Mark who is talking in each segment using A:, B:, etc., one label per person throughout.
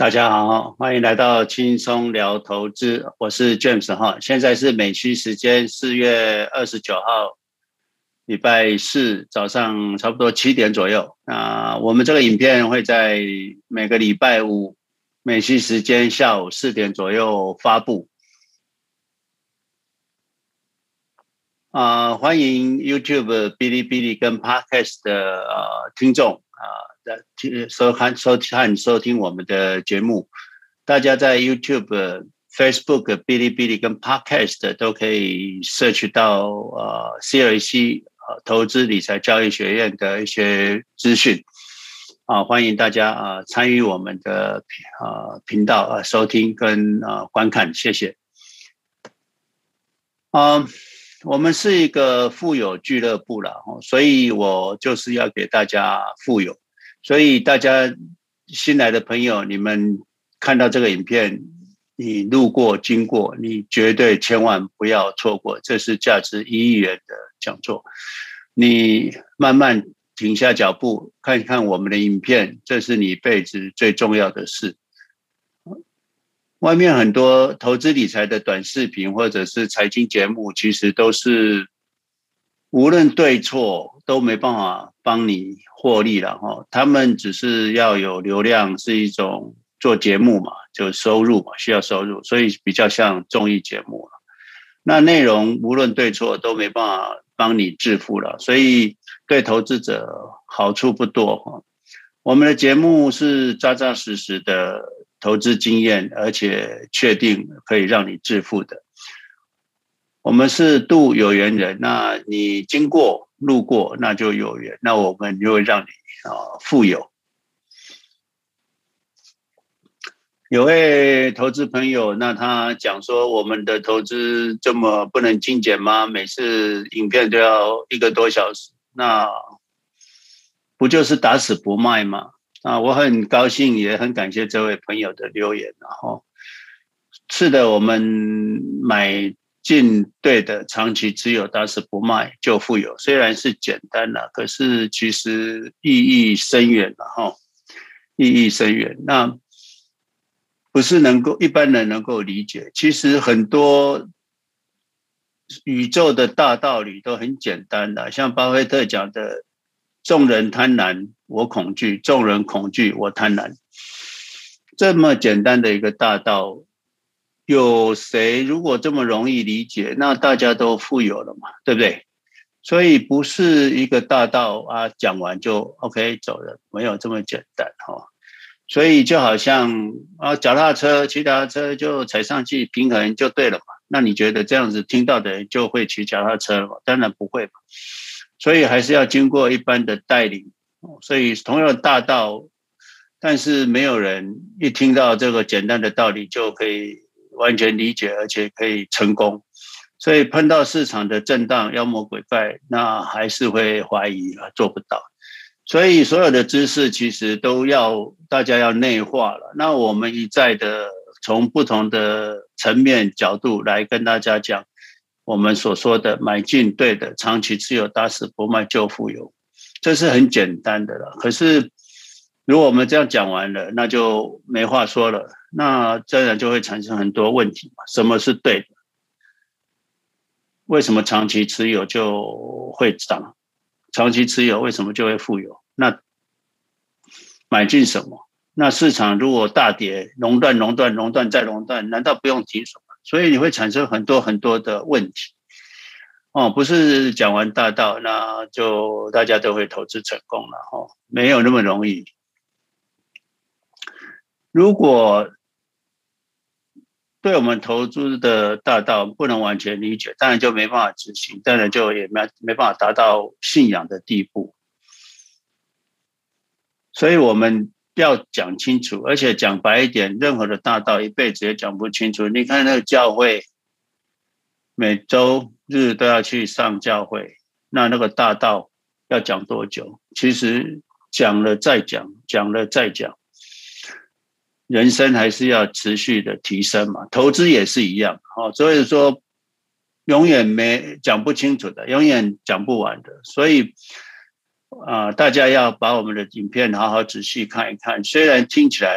A: 大家好，欢迎来到轻松聊投资，我是 James 哈。现在是美西时间四月二十九号，礼拜四早上差不多七点左右。那我们这个影片会在每个礼拜五美西时间下午四点左右发布。啊，欢迎 YouTube、哔哩哔哩跟 Podcast 的呃听众啊。听收看、收看、收听我们的节目，大家在 YouTube、Facebook、哔哩哔哩跟 Podcast 都可以摄取到呃 CLC 呃投资理财教育学院的一些资讯啊，欢迎大家啊参与我们的啊频道啊收听跟啊观看，谢谢。啊，我们是一个富有俱乐部了，所以我就是要给大家富有。所以大家新来的朋友，你们看到这个影片，你路过经过，你绝对千万不要错过，这是价值一亿元的讲座。你慢慢停下脚步，看一看我们的影片，这是你一辈子最重要的事。外面很多投资理财的短视频或者是财经节目，其实都是无论对错都没办法帮你。获利了哈，他们只是要有流量，是一种做节目嘛，就收入嘛，需要收入，所以比较像综艺节目了。那内容无论对错都没办法帮你致富了，所以对投资者好处不多哈。我们的节目是扎扎实实的投资经验，而且确定可以让你致富的。我们是度有缘人，那你经过。路过那就有缘，那我们就会让你啊富有。有位投资朋友，那他讲说，我们的投资这么不能精简吗？每次影片都要一个多小时，那不就是打死不卖吗？啊，我很高兴，也很感谢这位朋友的留言，然后是的，我们买。进对的，长期持有，但是不卖就富有。虽然是简单了，可是其实意义深远了哈，意义深远。那不是能够一般人能够理解。其实很多宇宙的大道理都很简单的，像巴菲特讲的：“众人贪婪，我恐惧；众人恐惧，我贪婪。”这么简单的一个大道。有谁如果这么容易理解，那大家都富有了嘛，对不对？所以不是一个大道啊，讲完就 OK 走了，没有这么简单哈。所以就好像啊，脚踏车骑脚踏车就踩上去平衡就对了嘛。那你觉得这样子听到的人就会骑脚踏车了吗？当然不会嘛。所以还是要经过一般的带领。所以同样的大道，但是没有人一听到这个简单的道理就可以。完全理解，而且可以成功，所以碰到市场的震荡、妖魔鬼怪，那还是会怀疑啊，做不到。所以所有的知识其实都要大家要内化了。那我们一再的从不同的层面角度来跟大家讲，我们所说的买进对的，长期持有，打死不卖就富有，这是很简单的了。可是如果我们这样讲完了，那就没话说了。那自然就会产生很多问题嘛？什么是对的？为什么长期持有就会涨？长期持有为什么就会富有？那买进什么？那市场如果大跌，熔断、熔断、熔断再熔断，难道不用停什么？所以你会产生很多很多的问题。哦，不是讲完大道，那就大家都会投资成功了哦，没有那么容易。如果对我们投资的大道不能完全理解，当然就没办法执行，当然就也没没办法达到信仰的地步。所以我们要讲清楚，而且讲白一点，任何的大道一辈子也讲不清楚。你看那个教会，每周日都要去上教会，那那个大道要讲多久？其实讲了再讲，讲了再讲。人生还是要持续的提升嘛，投资也是一样，哦，所以说永远没讲不清楚的，永远讲不完的，所以啊，大家要把我们的影片好好仔细看一看。虽然听起来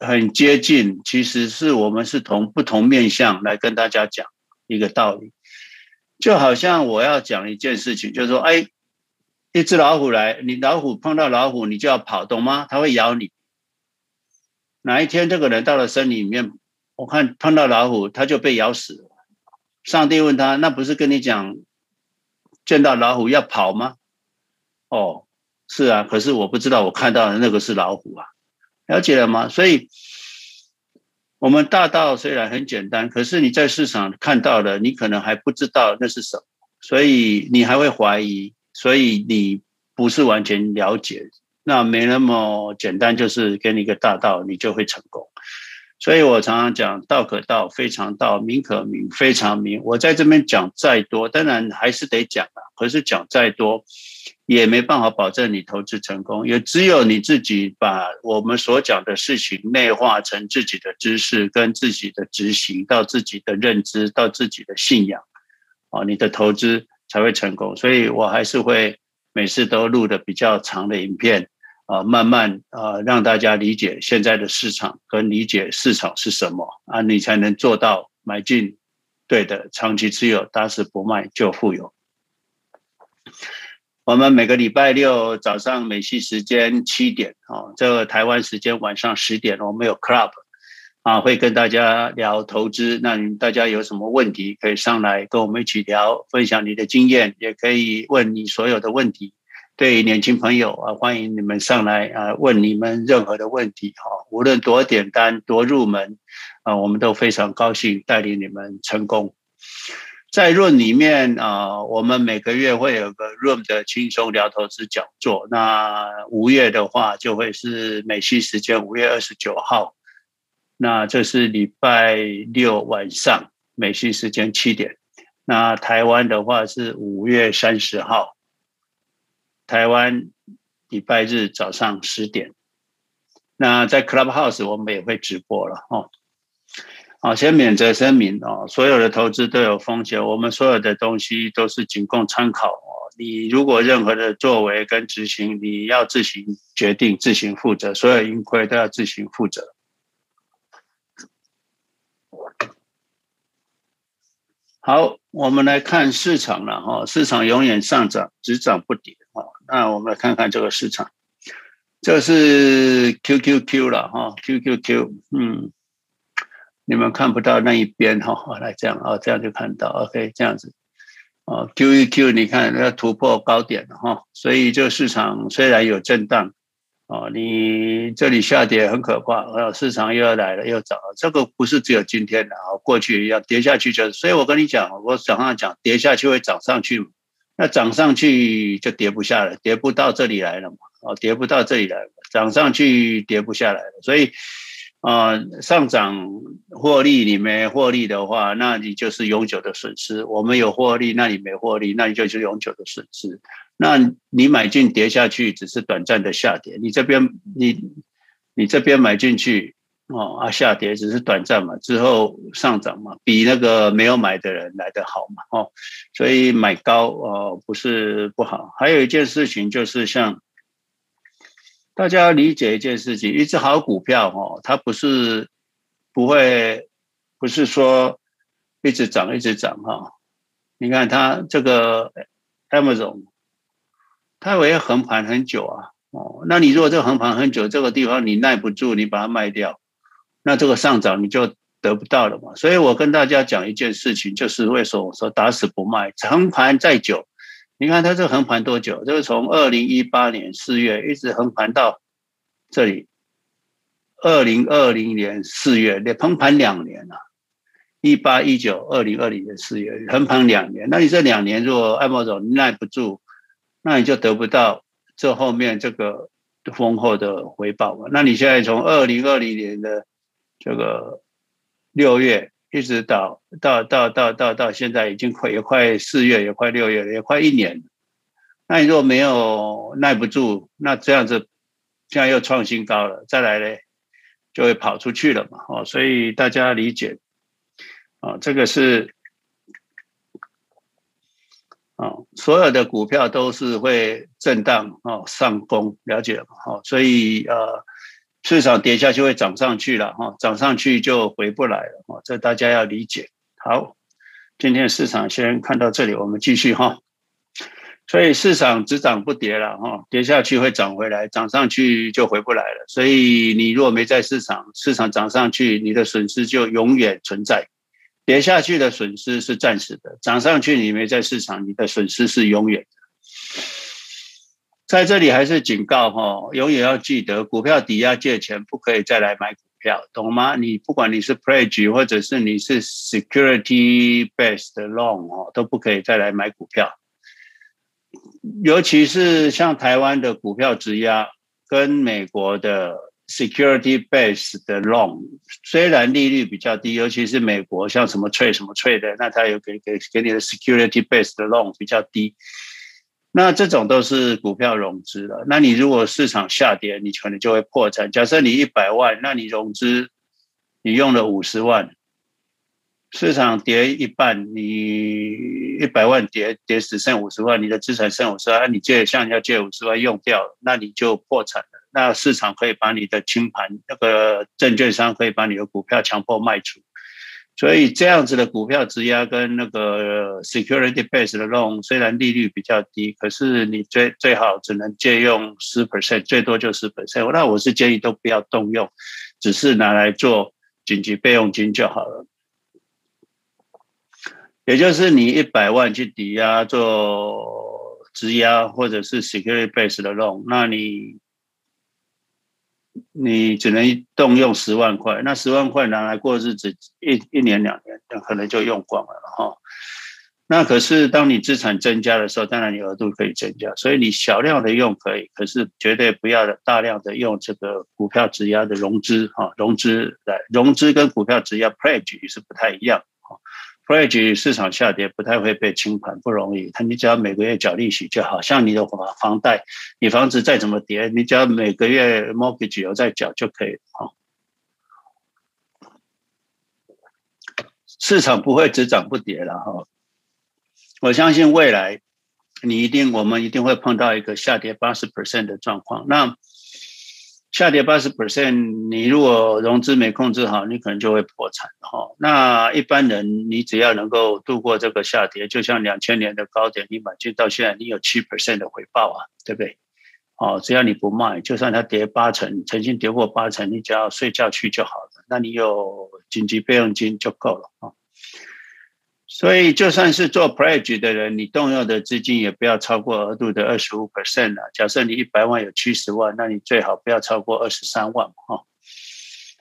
A: 很接近，其实是我们是从不同面向来跟大家讲一个道理，就好像我要讲一件事情，就是说，哎，一只老虎来，你老虎碰到老虎，你就要跑，懂吗？它会咬你。哪一天这个人到了森林里面，我看碰到老虎，他就被咬死了。上帝问他，那不是跟你讲，见到老虎要跑吗？哦，是啊，可是我不知道，我看到的那个是老虎啊。了解了吗？所以，我们大道虽然很简单，可是你在市场看到的，你可能还不知道那是什么，所以你还会怀疑，所以你不是完全了解。那没那么简单，就是给你一个大道，你就会成功。所以我常常讲，道可道，非常道；名可名，非常名。我在这边讲再多，当然还是得讲啊。可是讲再多，也没办法保证你投资成功。也只有你自己把我们所讲的事情内化成自己的知识，跟自己的执行，到自己的认知，到自己的信仰，啊，你的投资才会成功。所以我还是会每次都录的比较长的影片。啊，慢慢啊，让大家理解现在的市场，跟理解市场是什么啊，你才能做到买进对的，长期持有，打死不卖就富有。我们每个礼拜六早上美西时间七点啊，这个台湾时间晚上十点，我们有 club 啊，会跟大家聊投资。那你大家有什么问题，可以上来跟我们一起聊，分享你的经验，也可以问你所有的问题。对年轻朋友啊，欢迎你们上来啊，问你们任何的问题哈，无论多简单多入门啊，我们都非常高兴带领你们成功。在 Room 里面啊，我们每个月会有个 Room 的轻松聊投资讲座。那五月的话，就会是美西时间五月二十九号，那这是礼拜六晚上美西时间七点。那台湾的话是五月三十号。台湾礼拜日早上十点，那在 Clubhouse 我们也会直播了哦。好，先免责声明哦，所有的投资都有风险，我们所有的东西都是仅供参考哦。你如果任何的作为跟执行，你要自行决定、自行负责，所有盈亏都要自行负责。好，我们来看市场了哈，市场永远上涨，只涨不跌。那我们来看看这个市场，这是 QQQ 了哈，QQQ，嗯，你们看不到那一边哈，来这样啊，这样就看到，OK，这样子，哦，QQQ，你看要突破高点了哈，所以这个市场虽然有震荡。哦，你这里下跌很可怕，呃，市场又要来了，又涨了。这个不是只有今天的啊，过去要跌下去就。所以我跟你讲，我早上讲跌下去会涨上去，那涨上去就跌不下来，跌不到这里来了嘛。哦，跌不到这里来了，涨上去跌不下来了。所以，啊、呃，上涨获利你没获利的话，那你就是永久的损失。我们有获利，那你没获利，那你就是永久的损失。那你买进跌下去只是短暂的下跌，你这边你你这边买进去哦啊下跌只是短暂嘛，之后上涨嘛，比那个没有买的人来得好嘛哦，所以买高哦不是不好。还有一件事情就是像大家理解一件事情，一只好股票哦，它不是不会不是说一直涨一直涨哈，你看它这个 Amazon。它也会横盘很久啊，哦，那你如果这个横盘很久，这个地方你耐不住，你把它卖掉，那这个上涨你就得不到了嘛。所以我跟大家讲一件事情，就是为什么我说打死不卖，横盘再久，你看它这横盘多久？这个从二零一八年四月一直横盘到这里，二零二零年四月，连横盘两年了，一八一九二零二零年四月横盘两年，那你这两年如果 Amazon 耐不住。那你就得不到这后面这个丰厚的回报嘛？那你现在从二零二零年的这个六月一直到到到到到到现在，已经快也快四月，也快六月了，也快一年。那你如果没有耐不住，那这样子现在又创新高了，再来呢就会跑出去了嘛？哦，所以大家理解啊，这个是。啊，所有的股票都是会震荡啊，上攻，了解了吗？好，所以呃，市场跌下去会涨上去了哈，涨上去就回不来了哈，这大家要理解。好，今天市场先看到这里，我们继续哈。所以市场只涨不跌了哈，跌下去会涨回来，涨上去就回不来了。所以你如果没在市场，市场涨上去，你的损失就永远存在。跌下去的损失是暂时的，涨上去你没在市场，你的损失是永远的。在这里还是警告哈，永远要记得，股票抵押借钱不可以再来买股票，懂吗？你不管你是 pledge 或者是你是 security based loan 哦，都不可以再来买股票。尤其是像台湾的股票质押跟美国的 security base 的 loan，虽然利率比较低，尤其是美国像什么脆什么脆的，那它有给给给你的 security base 的 loan 比较低，那这种都是股票融资了。那你如果市场下跌，你可能就会破产。假设你一百万，那你融资你用了五十万。市场跌一半，你一百万跌跌只剩五十万，你的资产剩五十万，你借向人家借五十万用掉了，那你就破产了。那市场可以把你的清盘，那个证券商可以把你的股票强迫卖出。所以这样子的股票质押跟那个 security based 的 loan，虽然利率比较低，可是你最最好只能借用十 percent，最多就十 percent。那我是建议都不要动用，只是拿来做紧急备用金就好了。也就是你一百万去抵押做质押或者是 security base 的 loan，那你你只能动用十万块，那十万块拿来过日子一一年两年，那可能就用光了哈。那可是当你资产增加的时候，当然你额度可以增加，所以你小量的用可以，可是绝对不要大量的用这个股票质押的融资哈，融资来融资跟股票质押 pledge 也是不太一样。Pledge 市场下跌不太会被清盘，不容易。他你只要每个月缴利息就好，像你的房房贷，你房子再怎么跌，你只要每个月 mortgage 有在缴就可以了。市场不会只涨不跌了哈。我相信未来你一定，我们一定会碰到一个下跌八十 percent 的状况。那下跌八十 percent，你如果融资没控制好，你可能就会破产哈。那一般人，你只要能够度过这个下跌，就像两千年的高点，你买进到现在，你有七 percent 的回报啊，对不对？哦，只要你不卖，就算它跌八成，曾经跌过八成，你只要睡觉去就好了。那你有紧急备用金就够了啊。所以，就算是做 pledge 的人，你动用的资金也不要超过额度的二十五 percent 啊。假设你一百万有七十万，那你最好不要超过二十三万哈，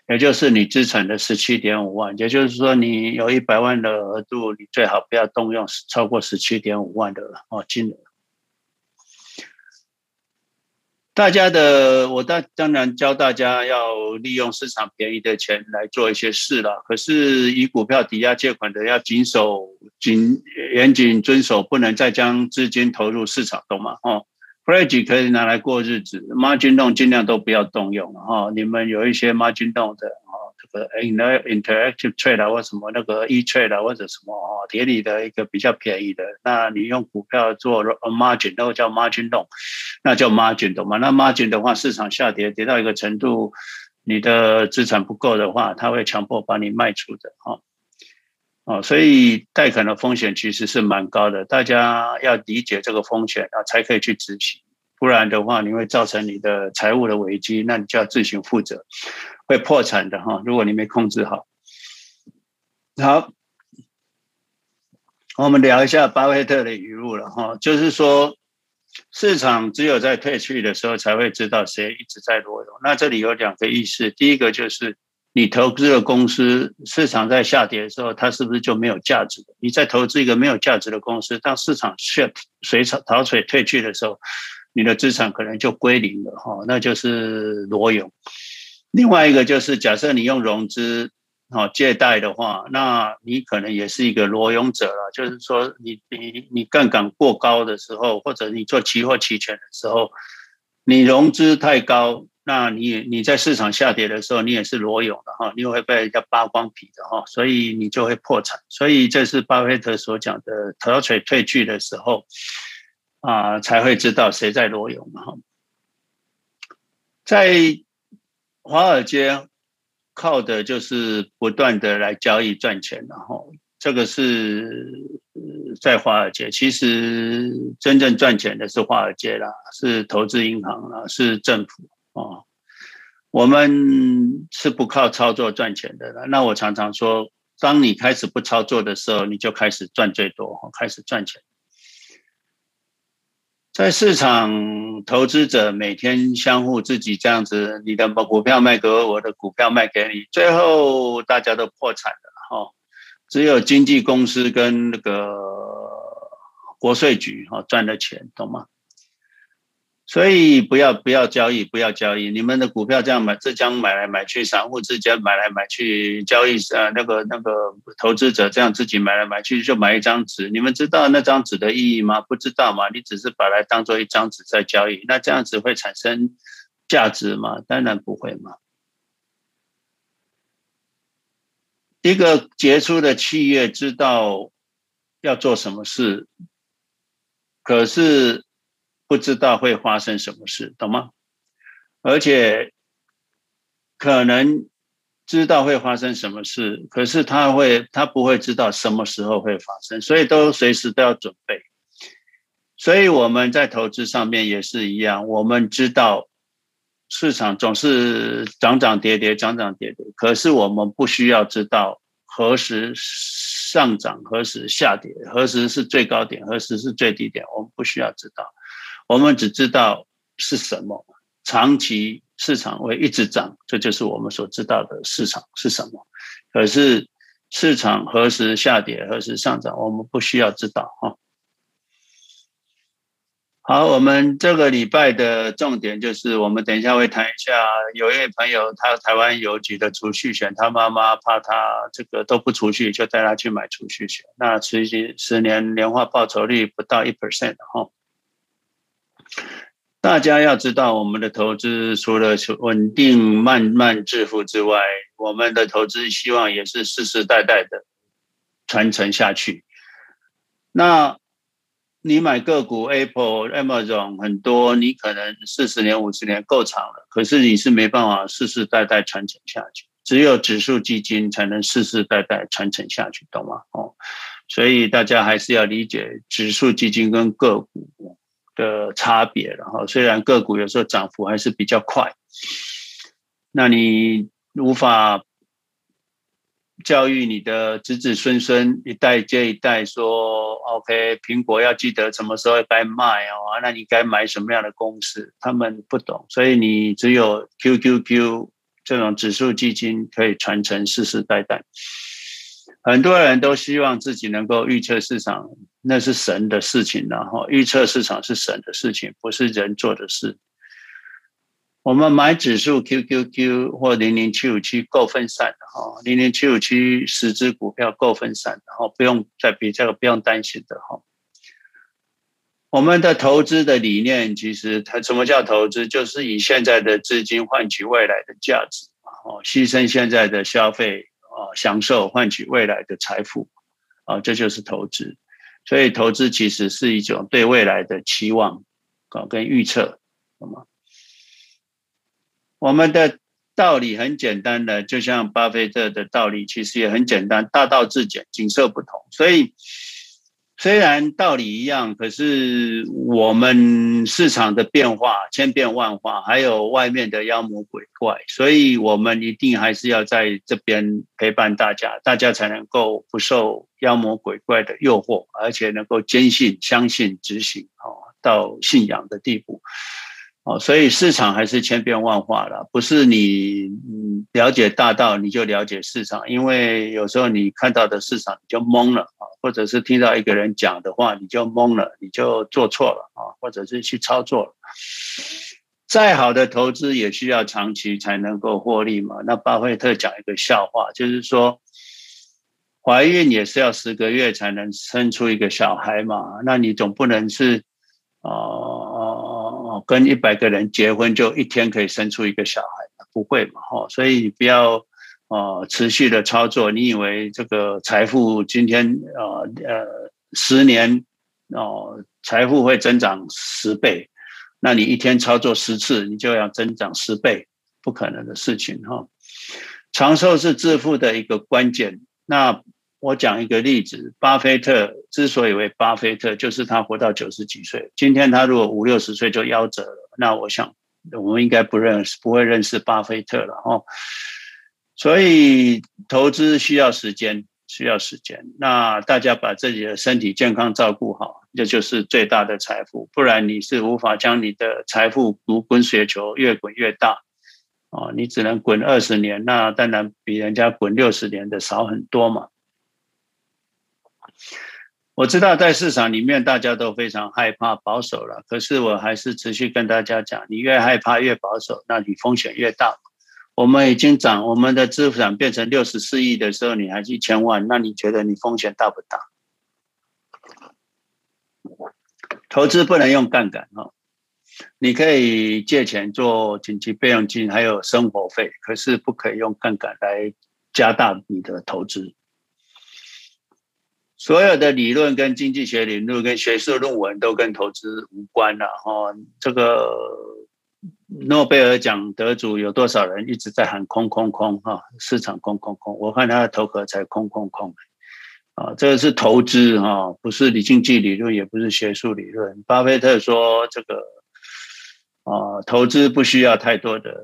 A: 也就是你资产的十七点五万。也就是说，你有一百万的额度，你最好不要动用超过十七点五万的哦金额。大家的，我当当然教大家要利用市场便宜的钱来做一些事了。可是以股票抵押借款的，要谨守、谨严谨遵守，不能再将资金投入市场，懂吗？哦 f r e d g e 可以拿来过日子，margin 动尽量都不要动用了哈。你们有一些 margin 动的。这个 interactive trade 啊，或什么那个 e trade 啊，或者什么哦，叠里的一个比较便宜的，那你用股票做 margin，那个叫 margin loan，那叫 margin 懂吗？那 margin 的话，市场下跌跌到一个程度，你的资产不够的话，它会强迫把你卖出的哈。哦，所以贷款的风险其实是蛮高的，大家要理解这个风险啊，才可以去执行。不然的话，你会造成你的财务的危机，那你就要自行负责，会破产的哈。如果你没控制好，好，我们聊一下巴菲特的语录了哈，就是说，市场只有在退去的时候才会知道谁一直在裸泳。那这里有两个意思，第一个就是你投资的公司，市场在下跌的时候，它是不是就没有价值？你在投资一个没有价值的公司，当市场血水草潮水退去的时候。你的资产可能就归零了哈，那就是裸泳。另外一个就是，假设你用融资哦借贷的话，那你可能也是一个裸泳者了。就是说你，你你你杠杆过高的时候，或者你做期货期权的时候，你融资太高，那你你在市场下跌的时候，你也是裸泳的哈，你会被人家扒光皮的哈，所以你就会破产。所以这是巴菲特所讲的潮水退去的时候。啊，才会知道谁在裸泳哈。在华尔街靠的就是不断的来交易赚钱，然后这个是在华尔街。其实真正赚钱的是华尔街啦，是投资银行啦，是政府啊。我们是不靠操作赚钱的啦。那我常常说，当你开始不操作的时候，你就开始赚最多，开始赚钱。在市场，投资者每天相互自己这样子，你的股票卖给我，我的股票卖给你，最后大家都破产了哈。只有经纪公司跟那个国税局哈赚了钱，懂吗？所以不要不要交易，不要交易。你们的股票这样买，浙江买来买去，散户之间买来买去，交易呃那个那个投资者这样自己买来买去，就买一张纸。你们知道那张纸的意义吗？不知道吗？你只是把它当做一张纸在交易，那这样子会产生价值吗？当然不会嘛。一个杰出的企业知道要做什么事，可是。不知道会发生什么事，懂吗？而且可能知道会发生什么事，可是他会，他不会知道什么时候会发生，所以都随时都要准备。所以我们在投资上面也是一样，我们知道市场总是涨涨跌跌，涨涨跌跌，可是我们不需要知道何时上涨，何时下跌，何时是最高点，何时是最低点，我们不需要知道。我们只知道是什么，长期市场会一直涨，这就是我们所知道的市场是什么。可是市场何时下跌，何时上涨，我们不需要知道哈。好，我们这个礼拜的重点就是，我们等一下会谈一下，有一位朋友他台湾邮局的储蓄险，他妈妈怕他这个都不储蓄，就带他去买储蓄险，那实际十年年化报酬率不到一 percent 哈。大家要知道，我们的投资除了稳定慢慢致富之外，我们的投资希望也是世世代代的传承下去。那你买个股，Apple、Amazon 很多，你可能四十年、五十年够长了，可是你是没办法世世代代传承下去。只有指数基金才能世世代代传承下去，懂吗？哦，所以大家还是要理解指数基金跟个股的差别，然后虽然个股有时候涨幅还是比较快，那你无法教育你的子子孙孙一代接一代说，OK，苹果要记得什么时候该卖哦，那你该买什么样的公司？他们不懂，所以你只有 QQQ 这种指数基金可以传承世世代代。很多人都希望自己能够预测市场，那是神的事情，然后预测市场是神的事情，不是人做的事。我们买指数 QQQ 或零零七五七够分散的哈，零零七五七十只股票够分散的哈，不用再比这个不用担心的哈。我们的投资的理念，其实它什么叫投资？就是以现在的资金换取未来的价值，哦，牺牲现在的消费。啊，享受换取未来的财富，啊，这就是投资。所以，投资其实是一种对未来的期望，啊，跟预测，好吗？我们的道理很简单的，就像巴菲特的道理，其实也很简单，大道至简，景色不同。所以。虽然道理一样，可是我们市场的变化千变万化，还有外面的妖魔鬼怪，所以我们一定还是要在这边陪伴大家，大家才能够不受妖魔鬼怪的诱惑，而且能够坚信、相信、执行，哦，到信仰的地步。哦，所以市场还是千变万化了，不是你了解大道你就了解市场，因为有时候你看到的市场你就懵了啊，或者是听到一个人讲的话你就懵了，你就做错了啊，或者是去操作了。再好的投资也需要长期才能够获利嘛。那巴菲特讲一个笑话，就是说怀孕也是要十个月才能生出一个小孩嘛，那你总不能是啊。跟一百个人结婚，就一天可以生出一个小孩，不会嘛？哈，所以你不要呃持续的操作。你以为这个财富今天呃呃十年哦财富会增长十倍？那你一天操作十次，你就要增长十倍？不可能的事情哈。长寿是致富的一个关键。那我讲一个例子，巴菲特之所以为巴菲特，就是他活到九十几岁。今天他如果五六十岁就夭折了，那我想我们应该不认识，不会认识巴菲特了哈。所以投资需要时间，需要时间。那大家把自己的身体健康照顾好，这就是最大的财富。不然你是无法将你的财富如滚雪球越滚越大啊！你只能滚二十年，那当然比人家滚六十年的少很多嘛。我知道在市场里面大家都非常害怕保守了，可是我还是持续跟大家讲，你越害怕越保守，那你风险越大。我们已经涨，我们的资产变成六十四亿的时候，你还是一千万，那你觉得你风险大不大？投资不能用杠杆哈，你可以借钱做紧急备用金，还有生活费，可是不可以用杠杆来加大你的投资。所有的理论跟经济学理论跟学术论文都跟投资无关了哈，这个。诺贝尔奖得主有多少人一直在喊空空空哈？市场空空空，我看他的头壳才空空空啊！这个是投资哈，不是理经济理论，也不是学术理论。巴菲特说这个啊，投资不需要太多的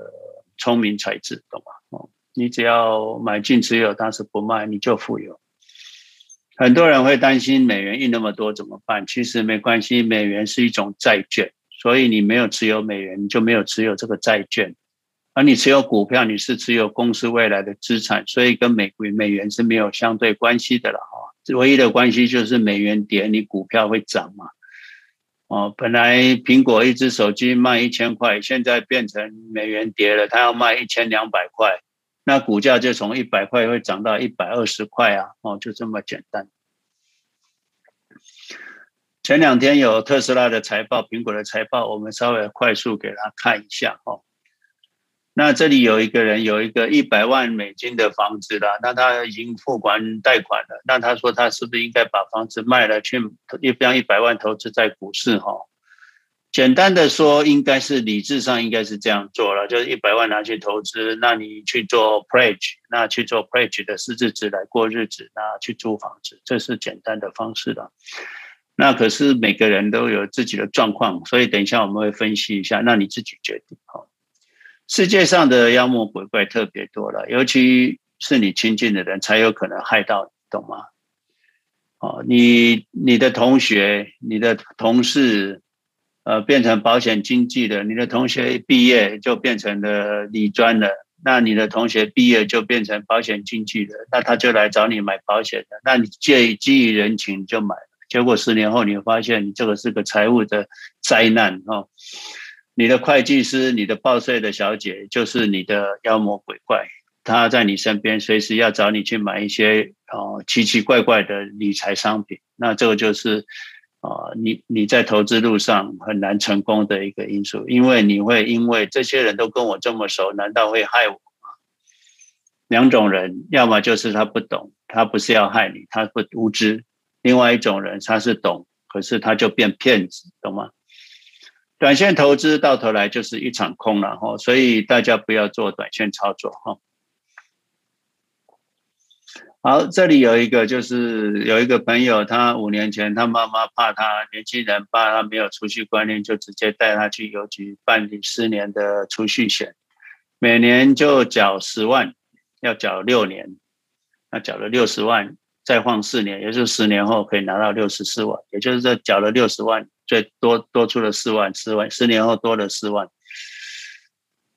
A: 聪明才智，懂吗？哦，你只要买进持有，但是不卖，你就富有。很多人会担心美元印那么多怎么办？其实没关系，美元是一种债券。所以你没有持有美元，你就没有持有这个债券；而你持有股票，你是持有公司未来的资产，所以跟美国美元是没有相对关系的了哈。唯一的关系就是美元跌，你股票会涨嘛。哦，本来苹果一只手机卖一千块，现在变成美元跌了，它要卖一千两百块，那股价就从一百块会涨到一百二十块啊！哦，就这么简单。前两天有特斯拉的财报，苹果的财报，我们稍微快速给他看一下哦。那这里有一个人有一个一百万美金的房子啦，那他已经付完贷款了，那他说他是不是应该把房子卖了去一将一百万投资在股市？哈，简单的说，应该是理智上应该是这样做了，就是一百万拿去投资，那你去做 pledge，那去做 pledge 的实质来过日子，那去租房子，这是简单的方式了。那可是每个人都有自己的状况，所以等一下我们会分析一下。那你自己决定哈。世界上的妖魔鬼怪特别多了，尤其是你亲近的人才有可能害到你，懂吗？哦，你你的同学、你的同事，呃，变成保险经纪的；你的同学毕业就变成了理专的，那你的同学毕业就变成保险经纪的，那他就来找你买保险的，那你借基于人情就买。结果十年后，你会发现你这个是个财务的灾难哦。你的会计师、你的报税的小姐，就是你的妖魔鬼怪，他在你身边，随时要找你去买一些哦奇奇怪怪的理财商品。那这个就是啊，你你在投资路上很难成功的一个因素，因为你会因为这些人都跟我这么熟，难道会害我吗？两种人，要么就是他不懂，他不是要害你，他不无知。另外一种人，他是懂，可是他就变骗子，懂吗？短线投资到头来就是一场空了哈，所以大家不要做短线操作哈。好，这里有一个，就是有一个朋友，他五年前他妈妈怕他年轻人怕他没有储蓄观念，就直接带他去邮局办理十年的储蓄险，每年就缴十万，要缴六年，那缴了六十万。再放四年，也就是十年后可以拿到六十四万，也就是说缴了六十万，最多多出了四万，四万十年后多了四万。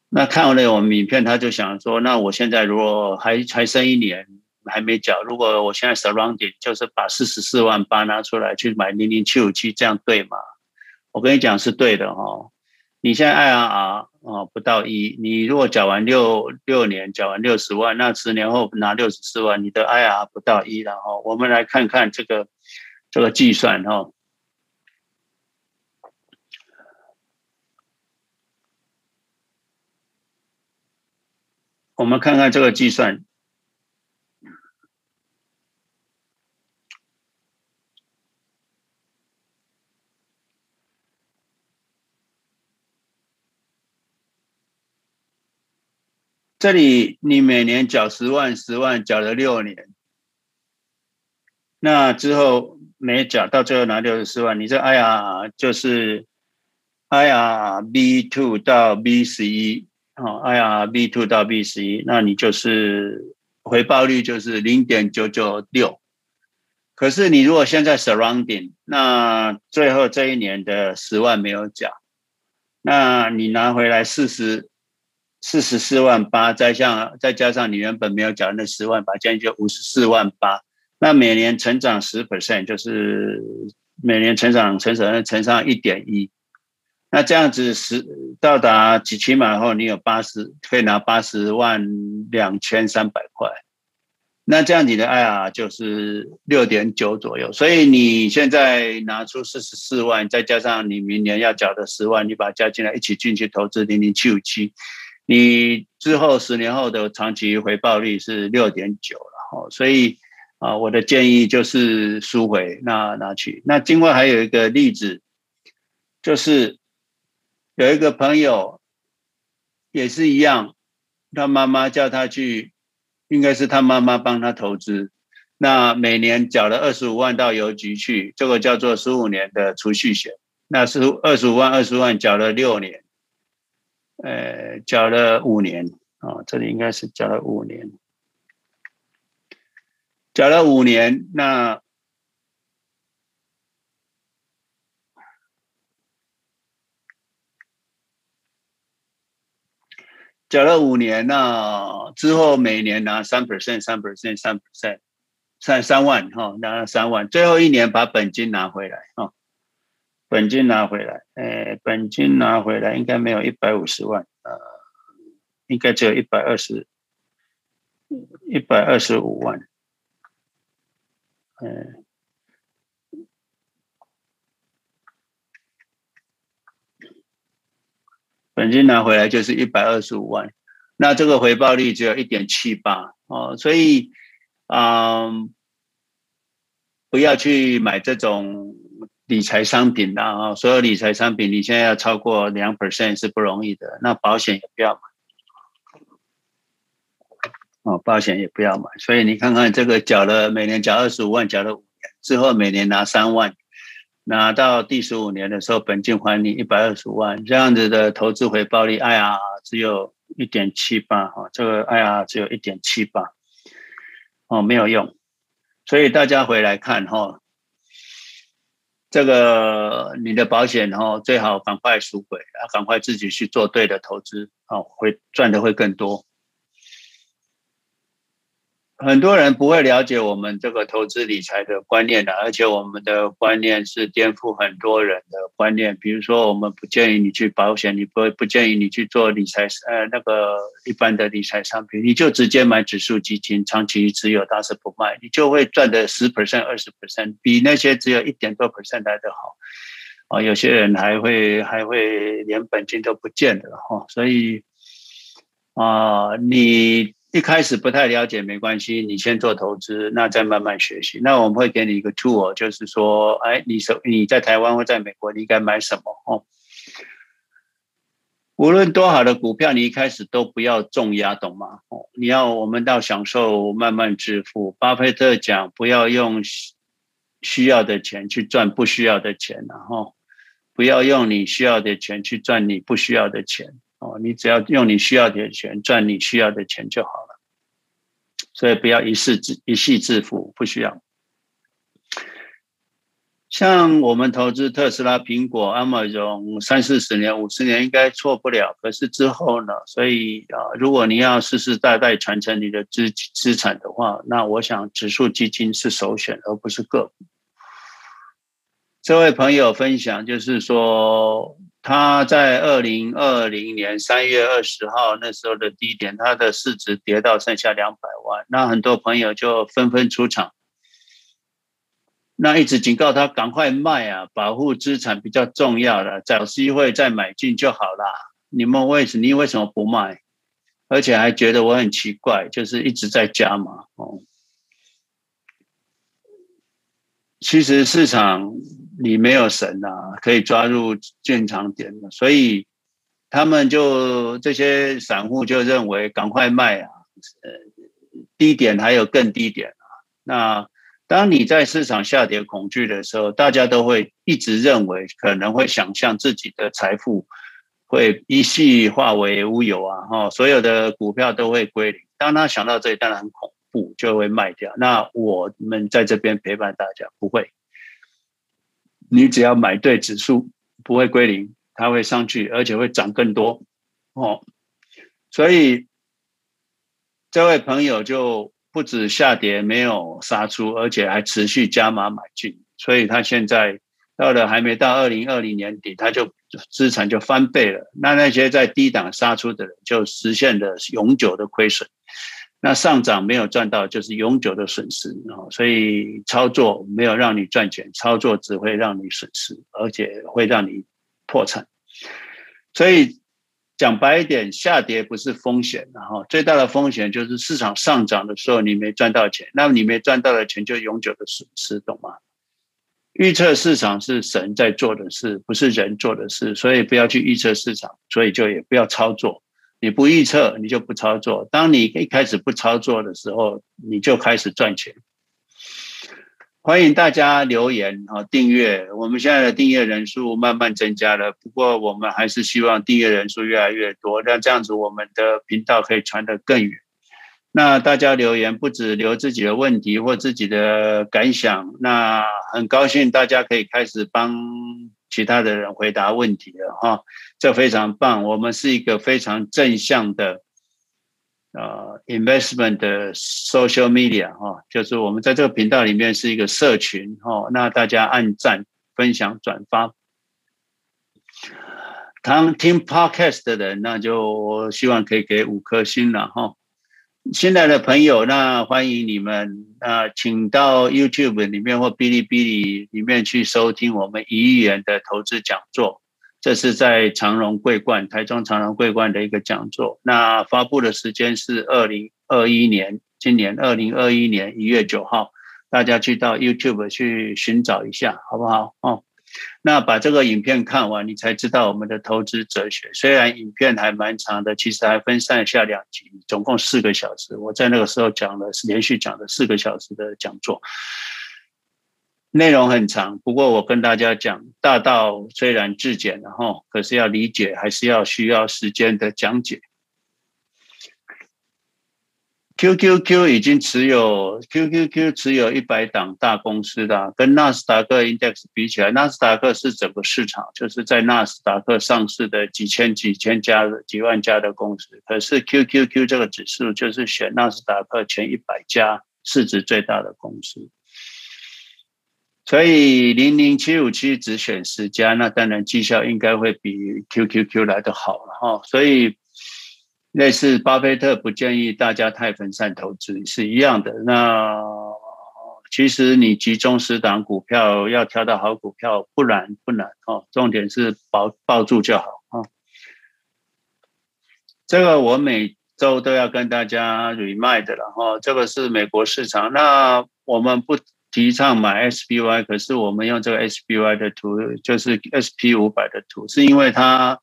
A: 那看完了我们影片，他就想说：那我现在如果还还剩一年还没缴，如果我现在 surrounding 就是把四十四万八拿出来去买零零七五七，这样对吗？我跟你讲是对的哦。你现在 IRR 哦不到一，你如果缴完六六年，缴完六十万，那十年后拿六十四万，你的 IRR 不到一，然后我们来看看这个这个计算哦，我们看看这个计算。这里你每年缴十万，十万缴了六年，那之后没缴，到最后拿六十四万，你这 IRR 就是 IRR B two 到 B 十一，哦，IRR B two 到 B 十一，那你就是回报率就是零点九九六。可是你如果现在 surrounding，那最后这一年的十万没有缴，那你拿回来四十四十四万八，再像再加上你原本没有缴的那十万八，这样就五十四万八。那每年成长十 percent，就是每年成长成长乘上一点一，那这样子十到达几期满后，你有八十可以拿八十万两千三百块。那这样你的 IR 就是六点九左右，所以你现在拿出四十四万，再加上你明年要缴的十万，你把它加进来一起进去投资零零七五七，你之后十年后的长期回报率是六点九了哈。所以啊，我的建议就是赎回那拿去。那另外还有一个例子，就是有一个朋友也是一样，他妈妈叫他去。应该是他妈妈帮他投资，那每年缴了二十五万到邮局去，这个叫做十五年的储蓄险。那是二十五万，二十万缴了六年，呃，缴了五年啊、哦，这里应该是缴了五年，缴了五年，那。缴了五年，那之后每年拿三 percent、三 percent、三 percent，三三万哈，拿了三万，最后一年把本金拿回来哈，本金拿回来，诶，本金拿回来应该没有一百五十万，呃，应该只有一百二十，一百二十五万，嗯。本金拿回来就是一百二十五万，那这个回报率只有一点七八哦，所以，嗯，不要去买这种理财商品的啊！所有理财商品你现在要超过两 percent 是不容易的，那保险也不要买，哦，保险也不要买。所以你看看这个缴了每年缴二十五万，缴了五年之后每年拿三万。拿到第十五年的时候，本金还你一百二十五万，这样子的投资回报率 i r 只有一点七八哈，这个 IRR 只有一点七八，哦，没有用，所以大家回来看哈，这个你的保险哦，最好赶快赎回，啊，赶快自己去做对的投资，哦，会赚的会更多。很多人不会了解我们这个投资理财的观念的，而且我们的观念是颠覆很多人的观念。比如说，我们不建议你去保险，你不不建议你去做理财，呃，那个一般的理财商品，你就直接买指数基金，长期持有，打死不卖，你就会赚的十 percent、二十 percent，比那些只有一点多 percent 来的好。啊，有些人还会还会连本金都不见的哈，所以啊，你。一开始不太了解没关系，你先做投资，那再慢慢学习。那我们会给你一个 tool，就是说，哎，你手你在台湾或在美国，你应该买什么？哦，无论多好的股票，你一开始都不要重压，懂吗？哦，你要我们到享受慢慢致富。巴菲特讲，不要用需要的钱去赚不需要的钱，然后不要用你需要的钱去赚你不需要的钱。哦，你只要用你需要的钱赚你需要的钱就好了，所以不要一世一夕致富，不需要。像我们投资特斯拉、苹果、Amazon 三四十年、五十年应该错不了。可是之后呢？所以啊，如果你要世世代代传承你的资资产的话，那我想指数基金是首选，而不是个股。这位朋友分享就是说。他在二零二零年三月二十号那时候的低点，他的市值跌到剩下两百万，那很多朋友就纷纷出场，那一直警告他赶快卖啊，保护资产比较重要的，找机会再买进就好了。你们为什？你为什么不卖？而且还觉得我很奇怪，就是一直在加码哦。其实市场。你没有神啊，可以抓入进场点的，所以他们就这些散户就认为赶快卖啊，呃，低点还有更低点啊。那当你在市场下跌恐惧的时候，大家都会一直认为可能会想象自己的财富会一夕化为乌有啊，哈，所有的股票都会归零。当他想到这里，当然很恐怖，就会卖掉。那我们在这边陪伴大家，不会，你只要买对指数，不会归零。它会上去，而且会涨更多哦。所以这位朋友就不止下跌没有杀出，而且还持续加码买进。所以他现在到了还没到二零二零年底，他就资产就翻倍了。那那些在低档杀出的人，就实现了永久的亏损。那上涨没有赚到，就是永久的损失啊。所以操作没有让你赚钱，操作只会让你损失，而且会让你。破产，所以讲白一点，下跌不是风险，然后最大的风险就是市场上涨的时候你没赚到钱，那你没赚到的钱就永久的损失，懂吗？预测市场是神在做的事，不是人做的事，所以不要去预测市场，所以就也不要操作。你不预测，你就不操作。当你一开始不操作的时候，你就开始赚钱。欢迎大家留言啊，订阅。我们现在的订阅人数慢慢增加了，不过我们还是希望订阅人数越来越多，那这样子我们的频道可以传得更远。那大家留言不只留自己的问题或自己的感想，那很高兴大家可以开始帮其他的人回答问题了哈，这非常棒。我们是一个非常正向的。呃，investment 的 social media 哈，就是我们在这个频道里面是一个社群哈，那大家按赞、分享、转发。当听 podcast 的人，那就希望可以给五颗星了哈。新来的朋友，那欢迎你们啊，请到 YouTube 里面或哔哩哔哩里面去收听我们一亿元的投资讲座。这是在长荣桂冠，台中长荣桂冠的一个讲座。那发布的时间是二零二一年，今年二零二一年一月九号。大家去到 YouTube 去寻找一下，好不好？哦，那把这个影片看完，你才知道我们的投资哲学。虽然影片还蛮长的，其实还分上下两集，总共四个小时。我在那个时候讲了，连续讲了四个小时的讲座。内容很长，不过我跟大家讲，大道虽然至简，然后可是要理解，还是要需要时间的讲解。QQQ 已经持有 QQQ 持有一百档大公司的，跟纳斯达克 Index 比起来，纳斯达克是整个市场，就是在纳斯达克上市的几千几千家的几万家的公司，可是 QQQ 这个指数就是选纳斯达克前一百家市值最大的公司。所以零零七五七只选十家，那当然绩效应该会比 QQQ 来的好了哈。所以类似巴菲特不建议大家太分散投资是一样的。那其实你集中十档股票，要挑到好股票不难不难哦。重点是保抱住就好啊。这个我每周都要跟大家 remind 的了哈。这个是美国市场，那我们不。提倡买 SPY，可是我们用这个 SPY 的图，就是 SP 五百的图，是因为它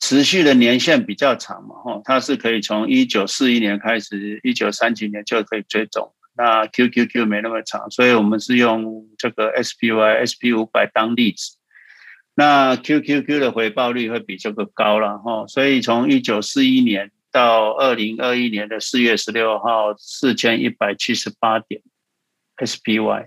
A: 持续的年限比较长嘛，哈，它是可以从一九四一年开始，一九三几年就可以追踪。那 QQQ 没那么长，所以我们是用这个 SPY SP 五百当例子。那 QQQ 的回报率会比这个高了，哈，所以从一九四一年到二零二一年的四月十六号，四千一百七十八点。SPY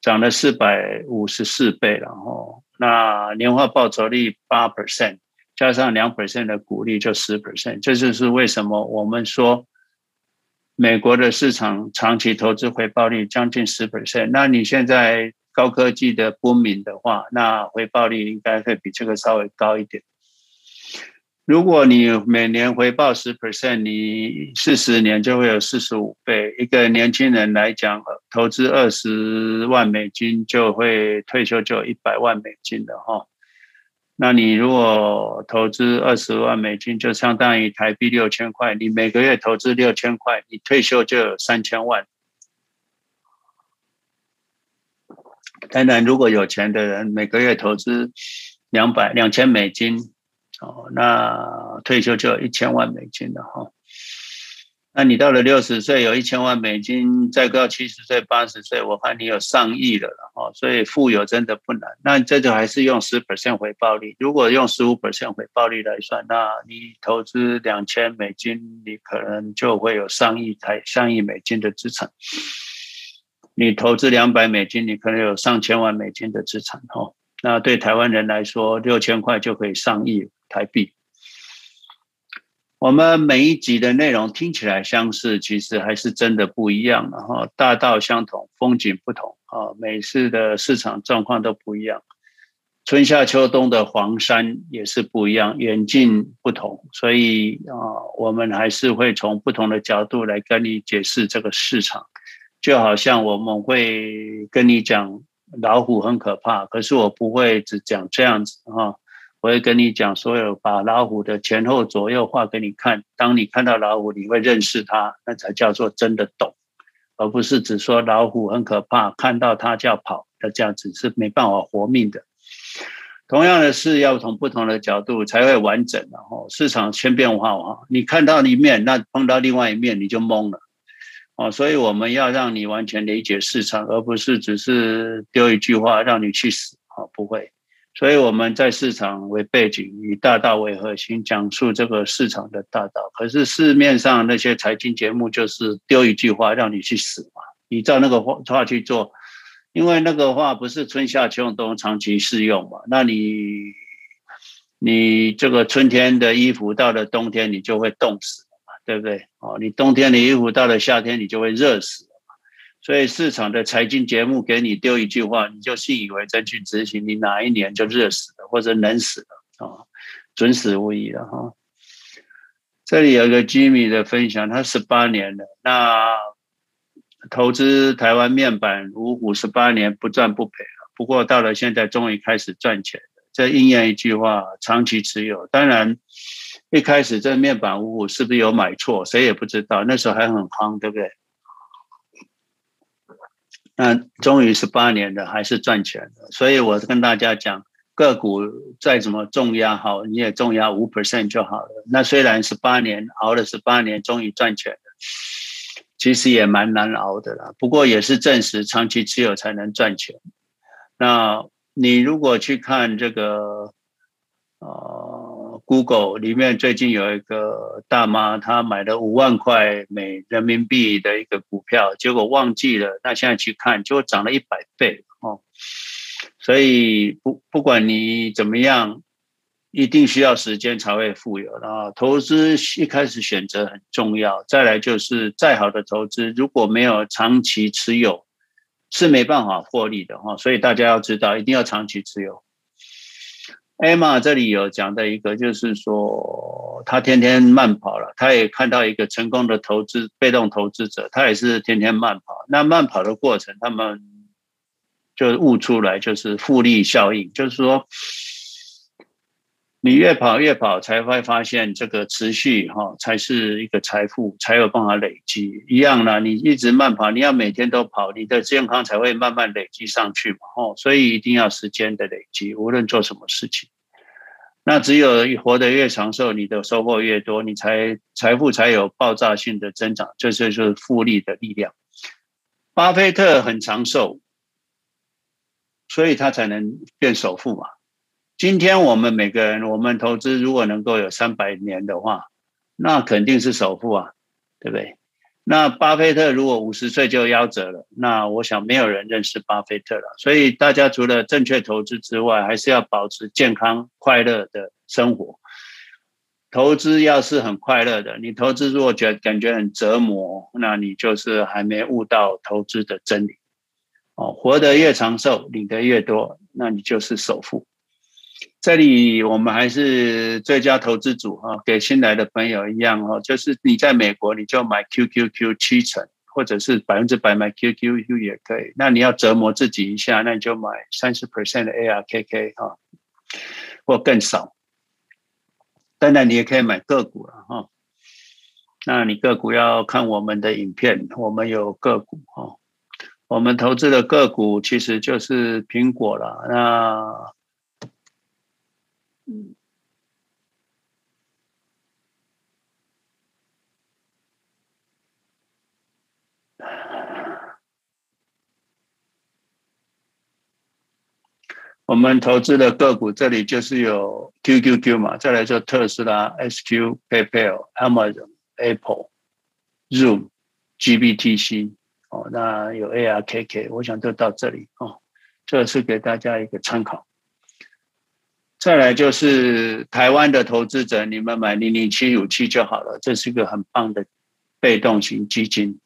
A: 涨了四百五十四倍，然后那年化报酬率八 percent，加上两 percent 的股利就十 percent，这就是为什么我们说美国的市场长期投资回报率将近十 percent。那你现在高科技的 booming 的话，那回报率应该会比这个稍微高一点。如果你每年回报十 percent，你四十年就会有四十五倍。一个年轻人来讲，投资二十万美金就会退休就一百万美金的哈。那你如果投资二十万美金，就相当于台币六千块。你每个月投资六千块，你退休就有三千万。当然，如果有钱的人每个月投资两百两千美金。哦，那退休就有一千万美金了哈。那你到了六十岁有一千万美金，再到七十岁、八十岁，我看你有上亿了哦。所以富有真的不难。那这就还是用十 percent 回报率。如果用十五 percent 回报率来算，那你投资两千美金，你可能就会有上亿台、上亿美金的资产。你投资两百美金，你可能有上千万美金的资产哦。那对台湾人来说，六千块就可以上亿台币。我们每一集的内容听起来相似，其实还是真的不一样。然后大道相同，风景不同啊。每次的市场状况都不一样，春夏秋冬的黄山也是不一样，远近不同。所以啊，我们还是会从不同的角度来跟你解释这个市场。就好像我们会跟你讲老虎很可怕，可是我不会只讲这样子啊。我会跟你讲，所有把老虎的前后左右画给你看。当你看到老虎，你会认识它，那才叫做真的懂，而不是只说老虎很可怕，看到它就要跑的这样子是没办法活命的。同样的事，要从不同的角度才会完整。然后市场千变万化，你看到一面，那碰到另外一面你就懵了。哦，所以我们要让你完全理解市场，而不是只是丢一句话让你去死。哦，不会。所以我们在市场为背景，以大道为核心，讲述这个市场的大道。可是市面上那些财经节目就是丢一句话让你去死嘛，你照那个话话去做，因为那个话不是春夏秋冬长期适用嘛。那你你这个春天的衣服到了冬天你就会冻死嘛，对不对？哦，你冬天的衣服到了夏天你就会热死。所以市场的财经节目给你丢一句话，你就信以为真去执行，你哪一年就热死了或者冷死了啊，准死无疑了哈。这里有个 Jimmy 的分享，他十八年了，那投资台湾面板五五十八年不赚不赔了，不过到了现在终于开始赚钱了。这应验一句话，长期持有。当然一开始这面板五五是不是有买错，谁也不知道，那时候还很夯，对不对？那终于十八年了，还是赚钱的。所以我跟大家讲，个股再怎么重压好，你也重压五 percent 就好了。那虽然十八年熬了十八年，终于赚钱了，其实也蛮难熬的啦。不过也是证实长期持有才能赚钱。那你如果去看这个，呃。Google 里面最近有一个大妈，她买了五万块美人民币的一个股票，结果忘记了。那现在去看，结果涨了一百倍哦。所以不不管你怎么样，一定需要时间才会富有。然后投资一开始选择很重要，再来就是再好的投资，如果没有长期持有，是没办法获利的哈。所以大家要知道，一定要长期持有。Emma 这里有讲的一个，就是说他天天慢跑了，他也看到一个成功的投资被动投资者，他也是天天慢跑。那慢跑的过程，他们就悟出来，就是复利效应，就是说你越跑越跑，才会发现这个持续哈才是一个财富，才有办法累积。一样啦，你一直慢跑，你要每天都跑，你的健康才会慢慢累积上去嘛。哦，所以一定要时间的累积，无论做什么事情。那只有活得越长寿，你的收获越多，你才财富才有爆炸性的增长，这就是复利的力量。巴菲特很长寿，所以他才能变首富嘛。今天我们每个人，我们投资如果能够有三百年的话，那肯定是首富啊，对不对？那巴菲特如果五十岁就夭折了，那我想没有人认识巴菲特了。所以大家除了正确投资之外，还是要保持健康快乐的生活。投资要是很快乐的，你投资如果觉感觉很折磨，那你就是还没悟到投资的真理。哦，活得越长寿，领得越多，那你就是首富。这里我们还是最佳投资组哈，给新来的朋友一样哈，就是你在美国你就买 QQQ 七成，或者是百分之百买 QQQ 也可以。那你要折磨自己一下，那你就买三十 percent 的 ARKK 哈，或更少。当然你也可以买个股了哈，那你个股要看我们的影片，我们有个股哈，我们投资的个股其实就是苹果了那。我们投资的个股，这里就是有 QQQ 嘛，再来就特斯拉、SQ、PayPal、Amazon、Apple、Zoom、GBTC 哦，那有 ARKK，我想就到这里哦，这是给大家一个参考。再来就是台湾的投资者，你们买零零七五七就好了，这是一个很棒的被动型基金。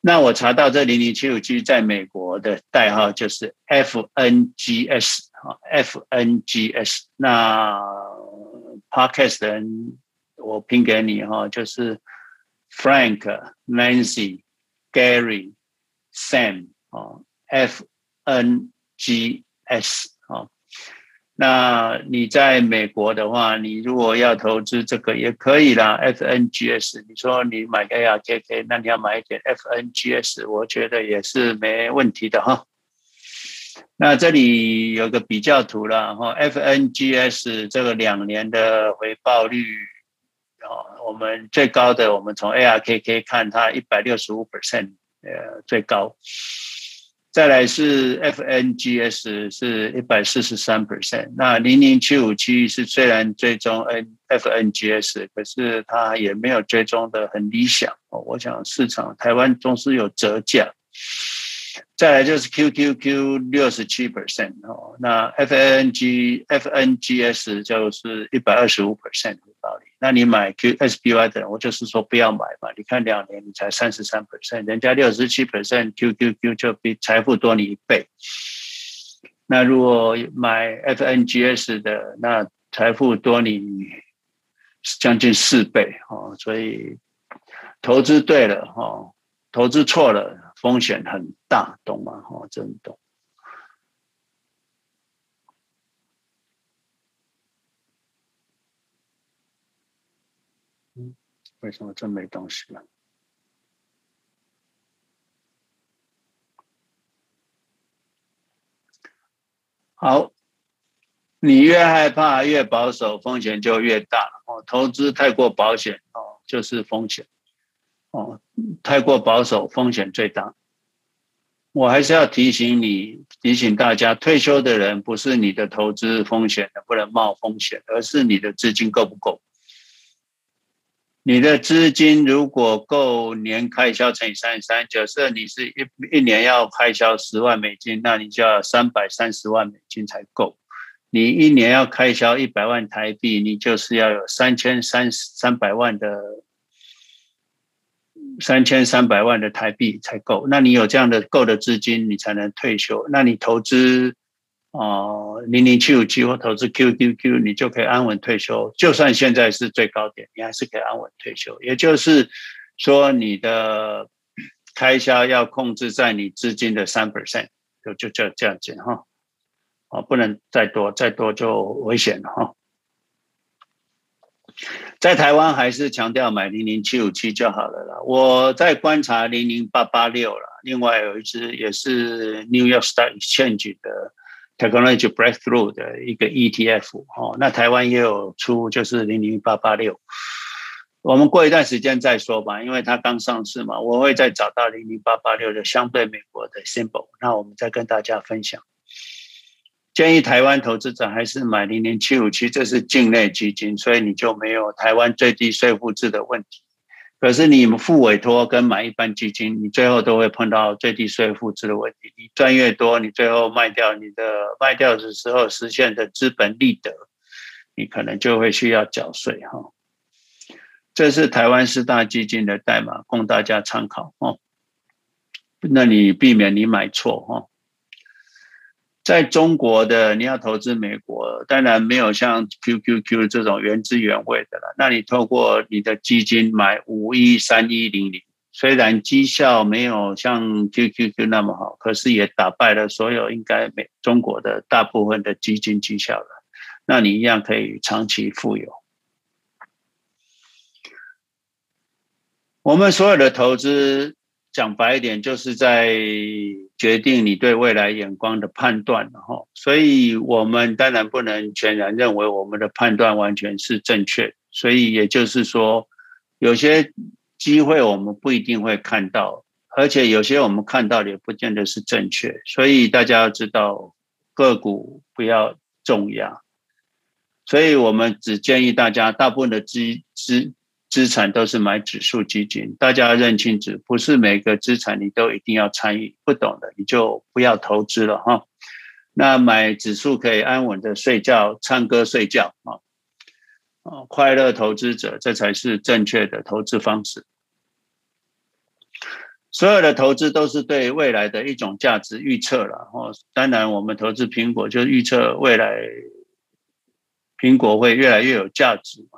A: 那我查到这零零七五七在美国的代号就是 FNGS 啊，FNGS。那 Podcast 的人我拼给你哈，就是 Frank、Nancy、Gary、Sam 啊，FNGS。那你在美国的话，你如果要投资这个也可以啦，FNGS。你说你买个 ARKK，那你要买一点 FNGS，我觉得也是没问题的哈。那这里有个比较图了哈，FNGS 这个两年的回报率哦，我们最高的，我们从 ARKK 看它一百六十五 percent，呃，最高。再来是 FNGS 是一百四十三 percent，那零零七五七是虽然追踪 N FNGS，可是它也没有追踪的很理想哦。我想市场台湾总是有折价。再来就是 QQQ 六十七 percent 哦，那 FNG FNGS 就是一百二十五 percent 的道理。那你买 QSBY 的，我就是说不要买嘛。你看两年你才三十三 percent，人家六十七 percent，QQQ 就比财富多你一倍。那如果买 FNGS 的，那财富多你将近四倍哦。所以投资对了哈，投资错了。风险很大，懂吗？哈，真懂。嗯，为什么真没东西了？好，你越害怕，越保守，风险就越大。哦，投资太过保险，哦，就是风险。哦，太过保守，风险最大。我还是要提醒你，提醒大家，退休的人不是你的投资风险能不能冒风险，而是你的资金够不够。你的资金如果够，年开销乘以三十三，假设你是一一年要开销十万美金，那你就要三百三十万美金才够。你一年要开销一百万台币，你就是要有三千三三百万的。三千三百万的台币才够，那你有这样的够的资金，你才能退休。那你投资哦零零七五七或投资 QQQ，你就可以安稳退休。就算现在是最高点，你还是可以安稳退休。也就是说，你的开销要控制在你资金的三 percent，就就就这样子哈。啊，不能再多，再多就危险了哈。在台湾还是强调买零零七五七就好了啦。我在观察零零八八六了，另外有一支也是 New York Stock Exchange 的 Technology Breakthrough 的一个 ETF 哦。那台湾也有出，就是零零八八六。我们过一段时间再说吧，因为它刚上市嘛，我会再找到零零八八六的相对美国的 symbol，那我们再跟大家分享。建议台湾投资者还是买零零七五七，这是境内基金，所以你就没有台湾最低税负制的问题。可是你付委托跟买一般基金，你最后都会碰到最低税负制的问题。你赚越多，你最后卖掉你的卖掉的时候实现的资本利得，你可能就会需要缴税哈。这是台湾四大基金的代码，供大家参考哦。那你避免你买错哈。在中国的你要投资美国，当然没有像 QQQ 这种原汁原味的了。那你透过你的基金买五一三一零零，虽然绩效没有像 QQQ 那么好，可是也打败了所有应该美中国的大部分的基金绩效了。那你一样可以长期富有。我们所有的投资。讲白一点，就是在决定你对未来眼光的判断，哈。所以，我们当然不能全然认为我们的判断完全是正确。所以，也就是说，有些机会我们不一定会看到，而且有些我们看到的也不见得是正确。所以，大家要知道，个股不要重压，所以我们只建议大家，大部分的资资资产都是买指数基金。大家认清楚，不是每个资产你都一定要参与，不懂的你就不要投资了哈。那买指数可以安稳的睡觉、唱歌、睡觉啊，啊，快乐投资者，这才是正确的投资方式。所有的投资都是对未来的一种价值预测了哦。当然，我们投资苹果就预测未来苹果会越来越有价值。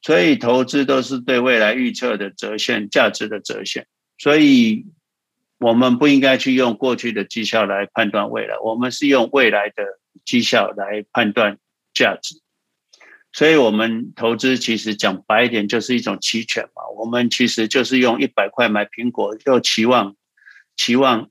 A: 所以投资都是对未来预测的折现，价值的折现。所以我们不应该去用过去的绩效来判断未来，我们是用未来的绩效来判断价值。所以，我们投资其实讲白一点，就是一种期权嘛。我们其实就是用一百块买苹果，又期望期望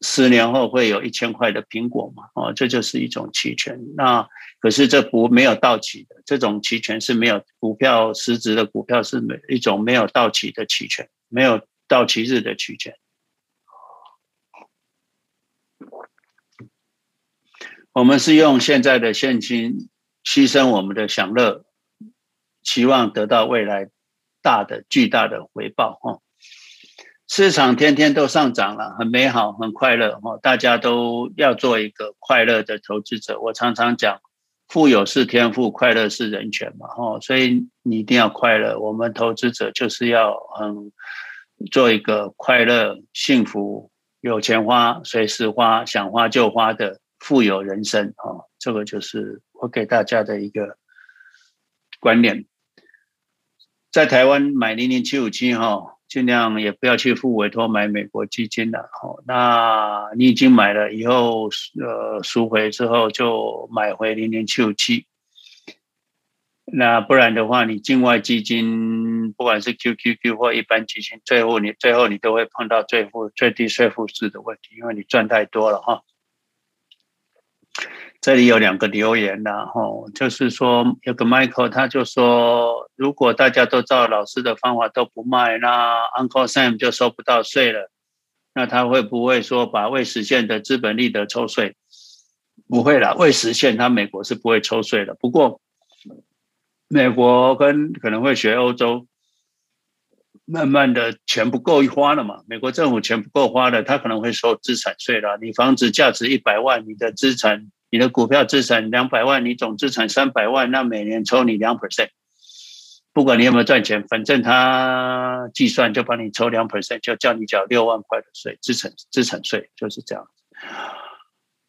A: 十年后会有一千块的苹果嘛。哦，这就是一种期权。那可是这不没有到期的，这种期权是没有股票实质的股票是没一种没有到期的期权，没有到期日的期权。我们是用现在的现金。牺牲我们的享乐，期望得到未来大的巨大的回报哈。市场天天都上涨了，很美好，很快乐哈。大家都要做一个快乐的投资者。我常常讲，富有是天赋，快乐是人权嘛哈。所以你一定要快乐。我们投资者就是要很做一个快乐、幸福、有钱花、随时花、想花就花的富有人生哈。这个就是。我给大家的一个观念，在台湾买零零七五七哈，尽量也不要去付委托买美国基金了哈。那你已经买了以后，呃，赎回之后就买回零零七五七。那不然的话，你境外基金不管是 QQQ 或一般基金，最后你最后你都会碰到最负最低税负制的问题，因为你赚太多了哈。这里有两个留言然后就是说有个 Michael，他就说，如果大家都照老师的方法都不卖，那 Uncle Sam 就收不到税了。那他会不会说把未实现的资本利得抽税？不会啦，未实现他美国是不会抽税的。不过美国跟可能会学欧洲，慢慢的钱不够花了嘛，美国政府钱不够花了，他可能会收资产税了。你房子价值一百万，你的资产。你的股票资产两百万，你总资产三百万，那每年抽你两 percent，不管你有没有赚钱，反正他计算就帮你抽两 percent，就叫你缴六万块的税，资产资产税就是这样。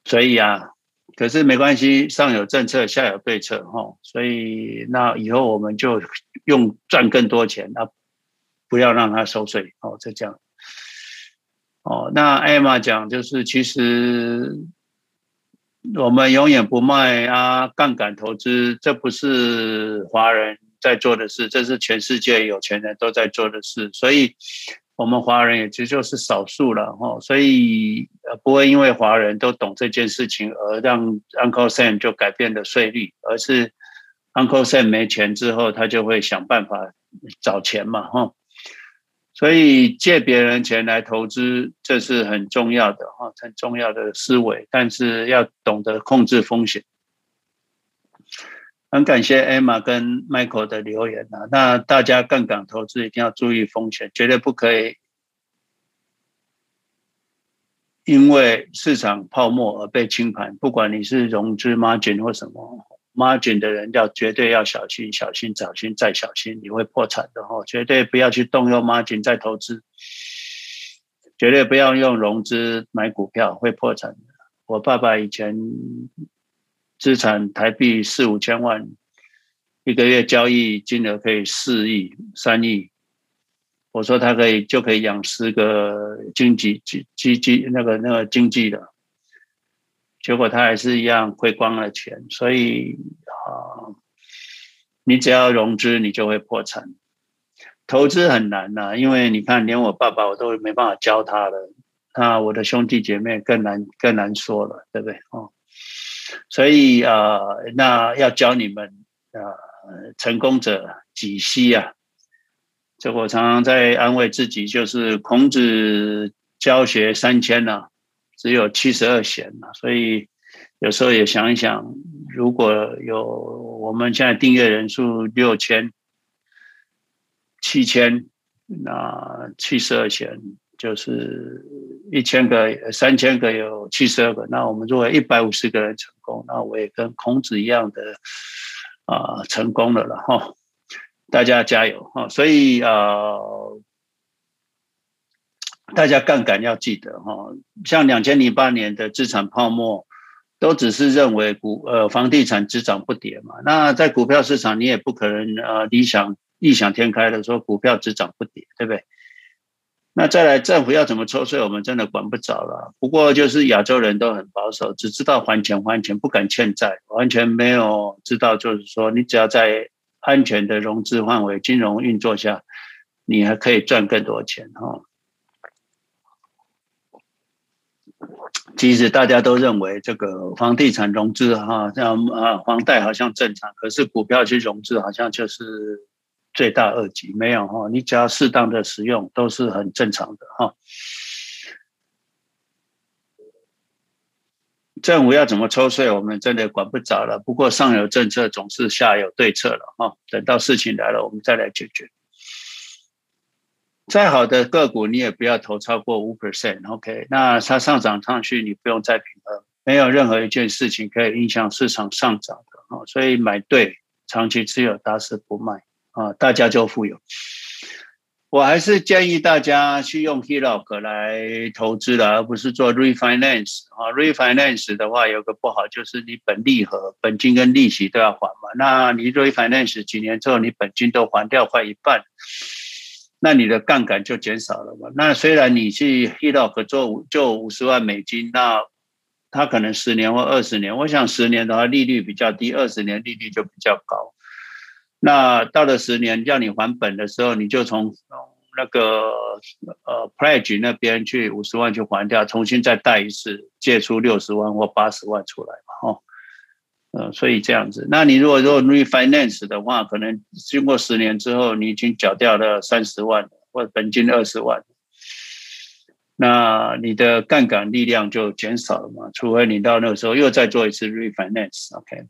A: 所以啊，可是没关系，上有政策，下有对策哈。所以那以后我们就用赚更多钱，那不要让他收税哦，就这样。哦，那艾玛讲就是其实。我们永远不卖啊，杠杆投资，这不是华人在做的事，这是全世界有钱人都在做的事，所以我们华人也就就是少数了哈，所以不会因为华人都懂这件事情而让 Uncle Sam 就改变了税率，而是 Uncle Sam 没钱之后，他就会想办法找钱嘛哈。所以借别人钱来投资，这是很重要的哈，很重要的思维。但是要懂得控制风险。很感谢 Emma 跟 Michael 的留言啊，那大家杠杆投资一定要注意风险，绝对不可以因为市场泡沫而被清盘。不管你是融资 margin 或什么。Margin 的人要绝对要小心，小心，小心再小心，你会破产的哈！绝对不要去动用 Margin 再投资，绝对不要用融资买股票，会破产的。我爸爸以前资产台币四五千万，一个月交易金额可以四亿、三亿，我说他可以就可以养十个经济、经经济那个那个经济的。结果他还是一样亏光了钱，所以啊，你只要融资，你就会破产。投资很难呐，因为你看，连我爸爸我都没办法教他了，那我的兄弟姐妹更难更难说了，对不对？哦，所以啊，那要教你们啊，成功者几希啊？这我常常在安慰自己，就是孔子教学三千呐。只有七十二弦嘛，所以有时候也想一想，如果有我们现在订阅人数六千、七千，那七十二弦就是一千个、三千个有七十二个，那我们如果一百五十个人成功，那我也跟孔子一样的啊、成功了了哈。大家加油哈！所以呃，大家杠杆要记得哈，像两千零八年的资产泡沫，都只是认为股呃房地产只涨不跌嘛。那在股票市场，你也不可能呃理想异想天开的说股票只涨不跌，对不对？那再来政府要怎么抽税，我们真的管不着了。不过就是亚洲人都很保守，只知道还钱还钱，不敢欠债，完全没有知道就是说你只要在。安全的融资范围，金融运作下，你还可以赚更多钱哈。其实大家都认为这个房地产融资哈，像啊房贷好像正常，可是股票去融资好像就是罪大恶极。没有哈，你只要适当的使用，都是很正常的哈。政府要怎么抽税，我们真的管不着了。不过上有政策，总是下有对策了哈。等到事情来了，我们再来解决。再好的个股，你也不要投超过五 percent。OK，那它上涨上去，你不用再平衡。没有任何一件事情可以影响市场上涨的哈。所以买对，长期持有，打死不卖啊，大家就富有。我还是建议大家去用 HELOC 来投资的，而不是做 refinance 啊。refinance 的话有个不好，就是你本利和本金跟利息都要还嘛。那你 refinance 几年之后，你本金都还掉快一半，那你的杠杆就减少了嘛。那虽然你去 HELOC 做五就五十万美金，那它可能十年或二十年，我想十年的话利率比较低，二十年利率就比较高。那到了十年要你还本的时候，你就从那个呃 pledge 那边去五十万去还掉，重新再贷一次，借出六十万或八十万出来嘛，哦，呃，所以这样子。那你如果如果 refinance 的话，可能经过十年之后，你已经缴掉了三十万或者本金二十万，那你的杠杆力量就减少了嘛，除非你到那个时候又再做一次 refinance，OK。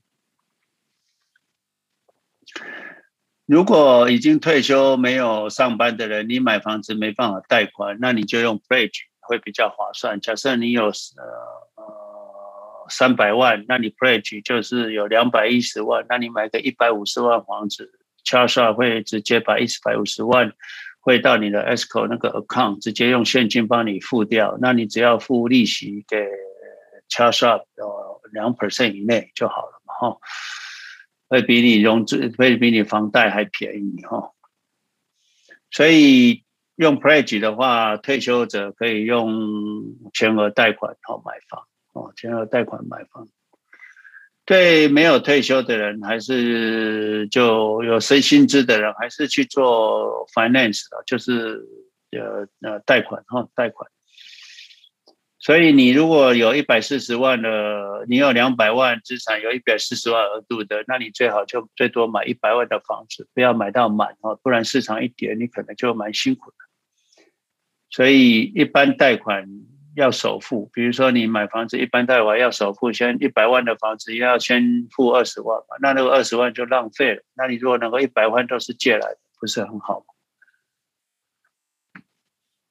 A: 如果已经退休没有上班的人，你买房子没办法贷款，那你就用 bridge 会比较划算。假设你有呃呃三百万，那你 pledge 就是有两百一十万，那你买个一百五十万房子，Charles 会直接把一百五十万汇到你的 escrow 那个 account，直接用现金帮你付掉，那你只要付利息给 Charles 呃两 percent 以内就好了嘛，哈。会比你融资会比你房贷还便宜哈，所以用 pledge 的话，退休者可以用全额贷款好买房。哦，全额贷款买房。对没有退休的人，还是就有薪薪资的人，还是去做 finance 的，就是呃呃贷款哈，贷款。所以你如果有一百四十万的，你有两百万资产，有一百四十万额度的，那你最好就最多买一百万的房子，不要买到满哦，不然市场一跌，你可能就蛮辛苦的。所以一般贷款要首付，比如说你买房子，一般贷款要首付，先一百万的房子要先付二十万嘛，那那个二十万就浪费了。那你如果能够一百万都是借来的，不是很好吗？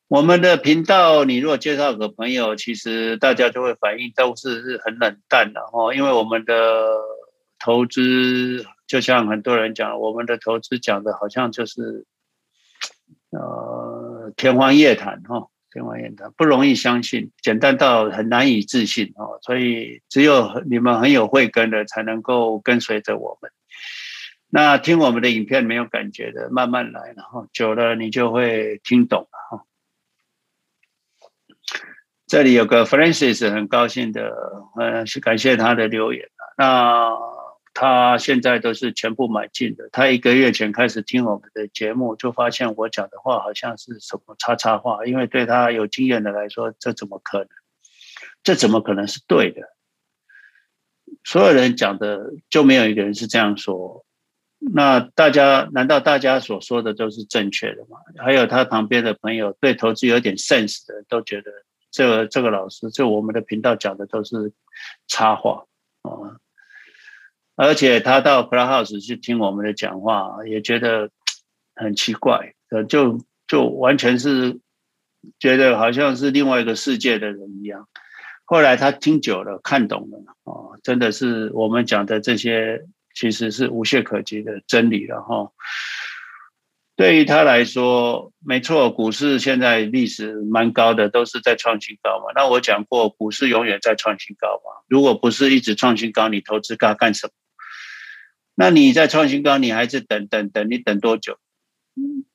A: 我们的频道，你如果介绍个朋友，其实大家就会反应都是是很冷淡的哦，因为我们的投资就像很多人讲，我们的投资讲的好像就是呃天方夜谭哈，天方夜谭不容易相信，简单到很难以置信哦，所以只有你们很有慧根的才能够跟随着我们。那听我们的影片没有感觉的，慢慢来，然后久了你就会听懂了哈。这里有个 Francis 很高兴的，呃，是感谢他的留言。那他现在都是全部买进的。他一个月前开始听我们的节目，就发现我讲的话好像是什么叉叉话，因为对他有经验的来说，这怎么可能？这怎么可能是对的？所有人讲的就没有一个人是这样说。那大家难道大家所说的都是正确的吗？还有他旁边的朋友对投资有点 sense 的，都觉得。这个这个老师，就我们的频道讲的都是插话啊，而且他到 Clubhouse 去听我们的讲话，也觉得很奇怪，就就完全是觉得好像是另外一个世界的人一样。后来他听久了，看懂了啊，真的是我们讲的这些其实是无懈可击的真理了哈。对于他来说，没错，股市现在历史蛮高的，都是在创新高嘛。那我讲过，股市永远在创新高嘛。如果不是一直创新高，你投资它干什么？那你在创新高，你还是等等等，你等多久？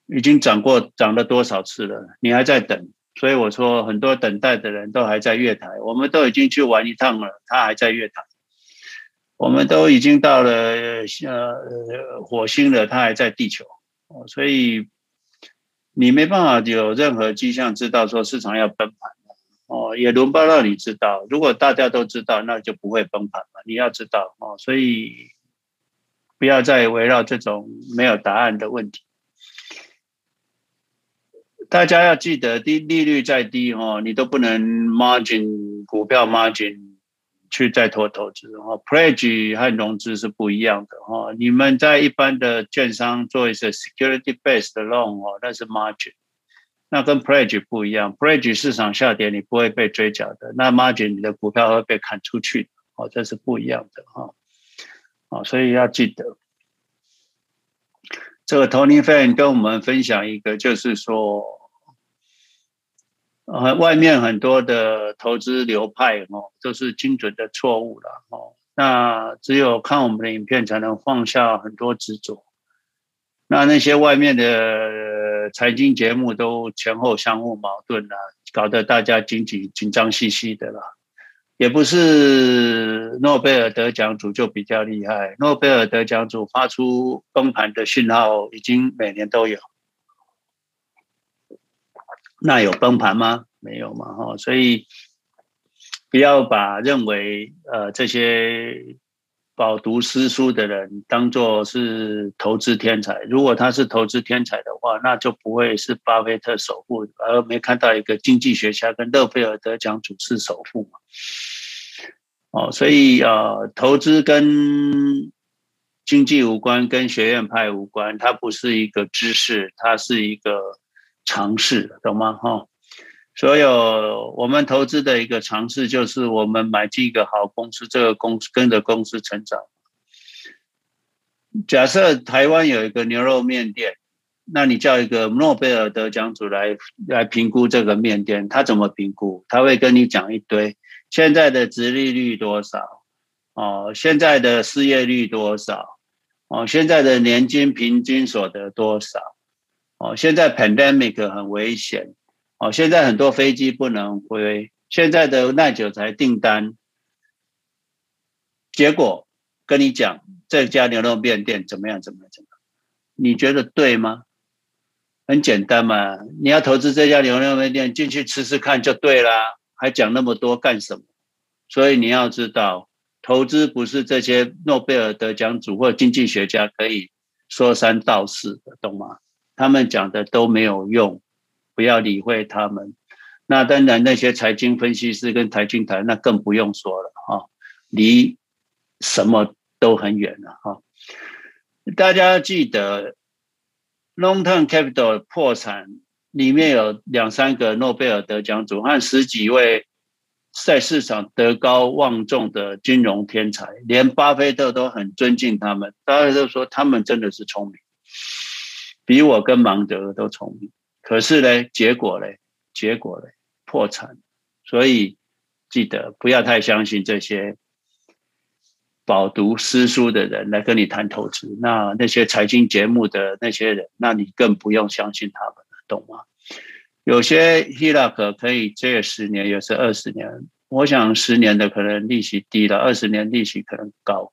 A: 已经涨过涨了多少次了？你还在等？所以我说，很多等待的人都还在月台，我们都已经去玩一趟了，他还在月台。我们都已经到了呃火星了，他还在地球。所以你没办法有任何迹象知道说市场要崩盘哦，也轮不到你知道。如果大家都知道，那就不会崩盘了。你要知道哦，所以不要再围绕这种没有答案的问题。大家要记得，低利率再低哦，你都不能 margin 股票 margin。去再投投资哦，pledge 和融资是不一样的哈。你们在一般的券商做一些 security based loan 哦，那是 margin，那跟 pledge 不一样。pledge 市场下跌你不会被追缴的，那 margin 你的股票会被砍出去哦，这是不一样的哈。哦，所以要记得，这个 Tony Fan 跟我们分享一个，就是说。呃，外面很多的投资流派哦，都是精准的错误了哦。那只有看我们的影片，才能放下很多执着。那那些外面的财经节目都前后相互矛盾了，搞得大家紧紧紧张兮兮的了。也不是诺贝尔得奖组就比较厉害，诺贝尔得奖组发出崩盘的讯号，已经每年都有。那有崩盘吗？没有嘛，哈，所以不要把认为呃这些饱读诗书的人当做是投资天才。如果他是投资天才的话，那就不会是巴菲特首富，而没看到一个经济学家跟诺贝尔得奖主是首富嘛。哦，所以呃，投资跟经济无关，跟学院派无关，它不是一个知识，它是一个。尝试，懂吗？哈，所有我们投资的一个尝试，就是我们买进一个好公司，这个公司跟着公司成长。假设台湾有一个牛肉面店，那你叫一个诺贝尔得奖组来来评估这个面店，他怎么评估？他会跟你讲一堆，现在的殖利率多少？哦，现在的失业率多少？哦，现在的年金平均所得多少？哦，现在 pandemic 很危险。哦，现在很多飞机不能飞。现在的耐久财订单，结果跟你讲，这家牛肉面店怎么样？怎么样？怎么样？你觉得对吗？很简单嘛，你要投资这家牛肉面店，进去吃吃看就对啦。还讲那么多干什么？所以你要知道，投资不是这些诺贝尔得奖组或经济学家可以说三道四的，懂吗？他们讲的都没有用，不要理会他们。那当然，那些财经分析师跟财经台，那更不用说了哈，离什么都很远了哈。大家记得，Long Term Capital 破产里面有两三个诺贝尔得奖组和十几位在市场德高望重的金融天才，连巴菲特都很尊敬他们。大家都说，他们真的是聪明。比我跟芒德都聪明，可是呢，结果呢？结果呢？破产。所以记得不要太相信这些饱读诗书的人来跟你谈投资。那那些财经节目的那些人，那你更不用相信他们了，懂吗？有些 HELOC 可以借十年，有时二十年。我想十年的可能利息低了，二十年利息可能高。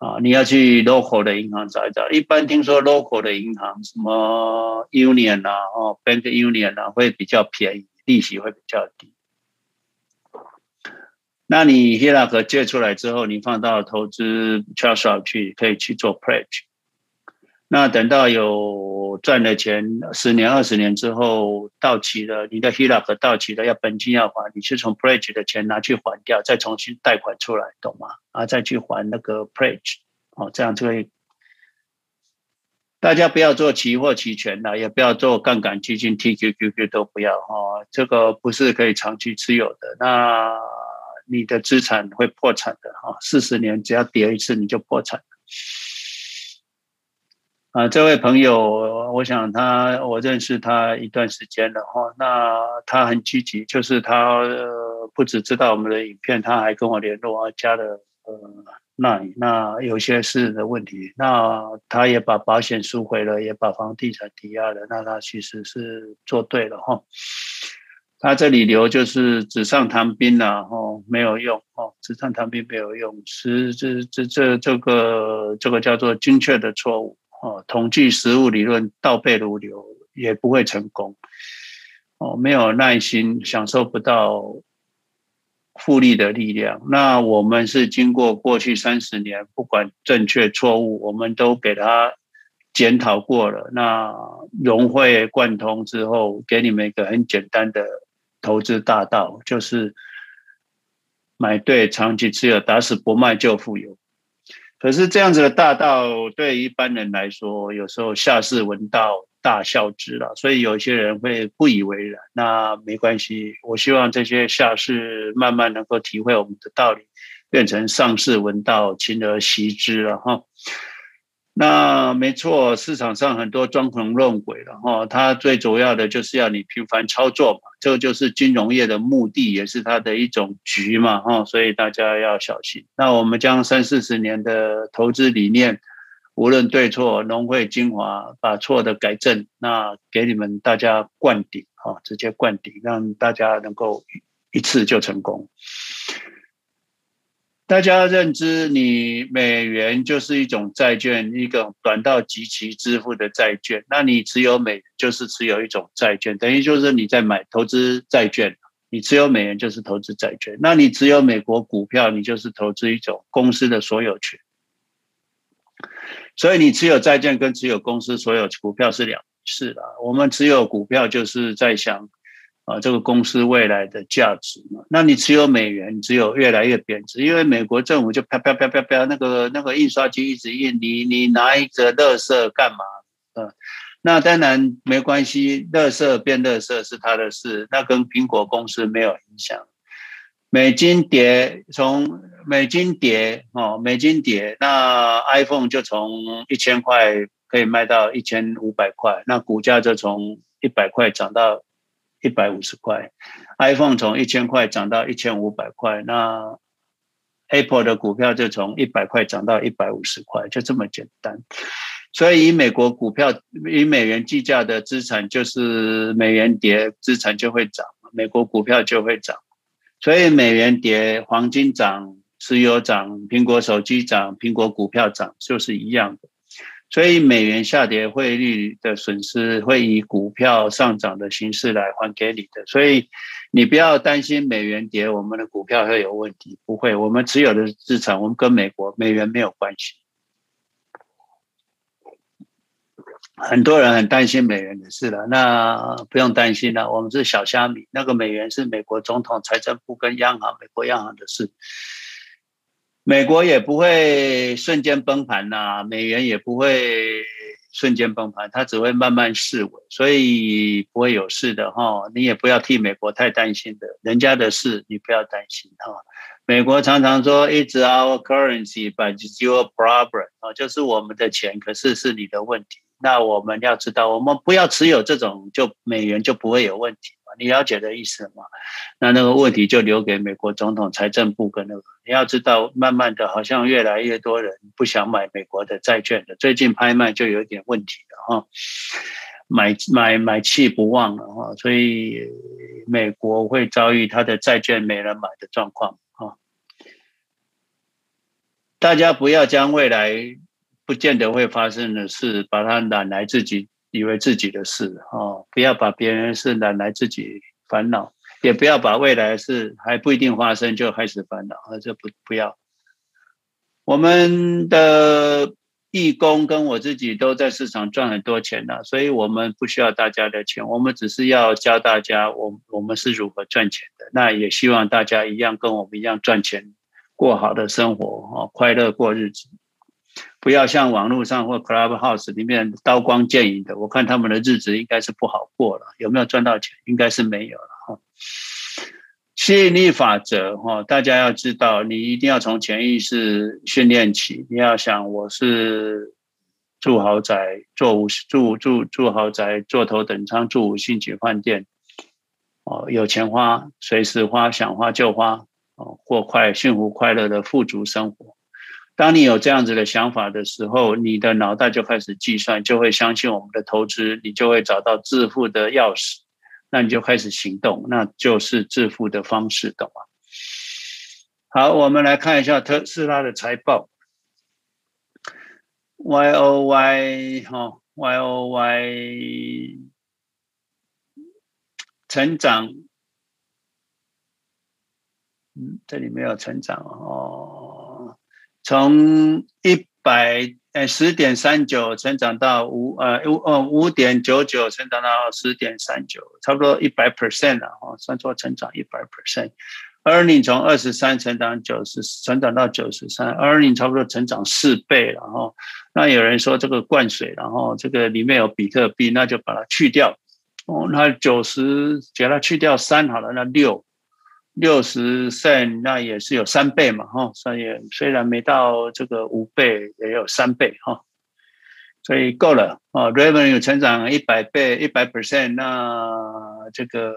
A: 啊，你要去 local 的银行找一找。一般听说 local 的银行，什么 Union 啊，哦，Bank Union 啊，会比较便宜，利息会比较低。那你 HELOC 借出来之后，你放到投资 Trust 去，可以去做 Pledge。那等到有赚了钱，十年、二十年之后到期了，你的 HELOC 到期了，要本金要还，你是从 Pledge 的钱拿去还掉，再重新贷款出来，懂吗？啊，再去还那个 Pledge，哦，这样就可以。大家不要做期货期权了，也不要做杠杆基金 TQQQ 都不要哦，这个不是可以长期持有的，那你的资产会破产的哈，四十年只要跌一次你就破产。啊，这位朋友，我想他我认识他一段时间了哈，那他很积极，就是他呃不只知道我们的影片，他还跟我联络啊，加了呃那那有些事的问题，那他也把保险赎回了，也把房地产抵押了，那他其实是做对了哈。他这里留就是纸上谈兵了哈，没有用哦，纸上谈兵没有用，是这这这这个这个叫做精确的错误。哦，统计实务理论倒背如流也不会成功。哦，没有耐心，享受不到复利的力量。那我们是经过过去三十年，不管正确错误，我们都给他检讨过了。那融会贯通之后，给你们一个很简单的投资大道，就是买对，长期持有，打死不卖就富有。可是这样子的大道对一般人来说，有时候下士闻道，大笑之了，所以有些人会不以为然。那没关系，我希望这些下士慢慢能够体会我们的道理，变成上士闻道，勤而习之了哈。那没错，市场上很多装神弄鬼的哈，它最主要的就是要你频繁操作嘛，这就是金融业的目的，也是它的一种局嘛哈，所以大家要小心。那我们将三四十年的投资理念，无论对错，融会精华，把错的改正，那给你们大家灌顶哈，直接灌顶，让大家能够一次就成功。大家认知，你美元就是一种债券，一个短到即期支付的债券。那你持有美元就是持有一种债券，等于就是你在买投资债券。你持有美元就是投资债券。那你持有美国股票，你就是投资一种公司的所有权。所以你持有债券跟持有公司所有股票是两回事啦。我们持有股票就是在想。啊，这个公司未来的价值嘛，那你持有美元，你只有越来越贬值，因为美国政府就啪啪啪啪啪，那个那个印刷机一直印，你你拿一个垃圾干嘛？嗯，那当然没关系，垃圾变垃圾是他的事，那跟苹果公司没有影响。美金跌，从美金跌哦，美金跌，那 iPhone 就从一千块可以卖到一千五百块，那股价就从一百块涨到。一百五十块，iPhone 从一千块涨到一千五百块，那 Apple 的股票就从一百块涨到一百五十块，就这么简单。所以以美国股票以美元计价的资产，就是美元跌，资产就会涨，美国股票就会涨。所以美元跌，黄金涨，石油涨，苹果手机涨，苹果股票涨，就是一样的。所以美元下跌，汇率的损失会以股票上涨的形式来还给你的。所以你不要担心美元跌，我们的股票会有问题。不会，我们持有的资产，我们跟美国美元没有关系。很多人很担心美元的事了，那不用担心了。我们是小虾米，那个美元是美国总统、财政部跟央行、美国央行的事。美国也不会瞬间崩盘呐、美元也不会瞬间崩盘，它只会慢慢式微，所以不会有事的哈。你也不要替美国太担心的，人家的事你不要担心哈。美国常常说 "It's our currency, but it's your problem" 啊，就是我们的钱，可是是你的问题。那我们要知道，我们不要持有这种，就美元就不会有问题。你了解的意思吗？那那个问题就留给美国总统、财政部跟那个。你要知道，慢慢的，好像越来越多人不想买美国的债券了。最近拍卖就有点问题了哈，买买买气不旺了哈，所以美国会遭遇他的债券没人买的状况哈。大家不要将未来不见得会发生的事，把它揽来自己。以为自己的事哦，不要把别人的事揽来自己烦恼，也不要把未来的事还不一定发生就开始烦恼啊，这不不要。我们的义工跟我自己都在市场赚很多钱了，所以我们不需要大家的钱，我们只是要教大家我我们是如何赚钱的。那也希望大家一样跟我们一样赚钱，过好的生活哦，快乐过日子，不要像网络上或 Clubhouse 里面刀光剑影的。我看他们的日子应该是不好过了，有没有赚到钱？应该是没有了哈。吸引力法则哈，大家要知道，你一定要从潜意识训练起。你要想，我是住豪宅、坐五住住住豪宅、坐头等舱、住五星级饭店，哦，有钱花，随时花，想花就花，哦，过快幸福快乐的富足生活。当你有这样子的想法的时候，你的脑袋就开始计算，就会相信我们的投资，你就会找到致富的钥匙。那你就开始行动，那就是致富的方式，懂吗？好，我们来看一下特斯拉的财报，Y O Y 哈，Y O Y 成长，嗯，这里没有成长哦，从一百。呃，十点三九成长到五呃五呃五点九九成长到十点三九，差不多一百 percent 了哈，算作成长一百 percent。Earning 从二十三成长九十，成长到九十三，Earning 差不多成长四倍了哈。那有人说这个灌水，然后这个里面有比特币，那就把它去掉哦。那九十给它去掉三好了，那六。六十 cent 那也是有三倍嘛，哈，所以虽然没到这个五倍，也有三倍哈，所以够了啊。Revenue 成长一百倍，一百 percent，那这个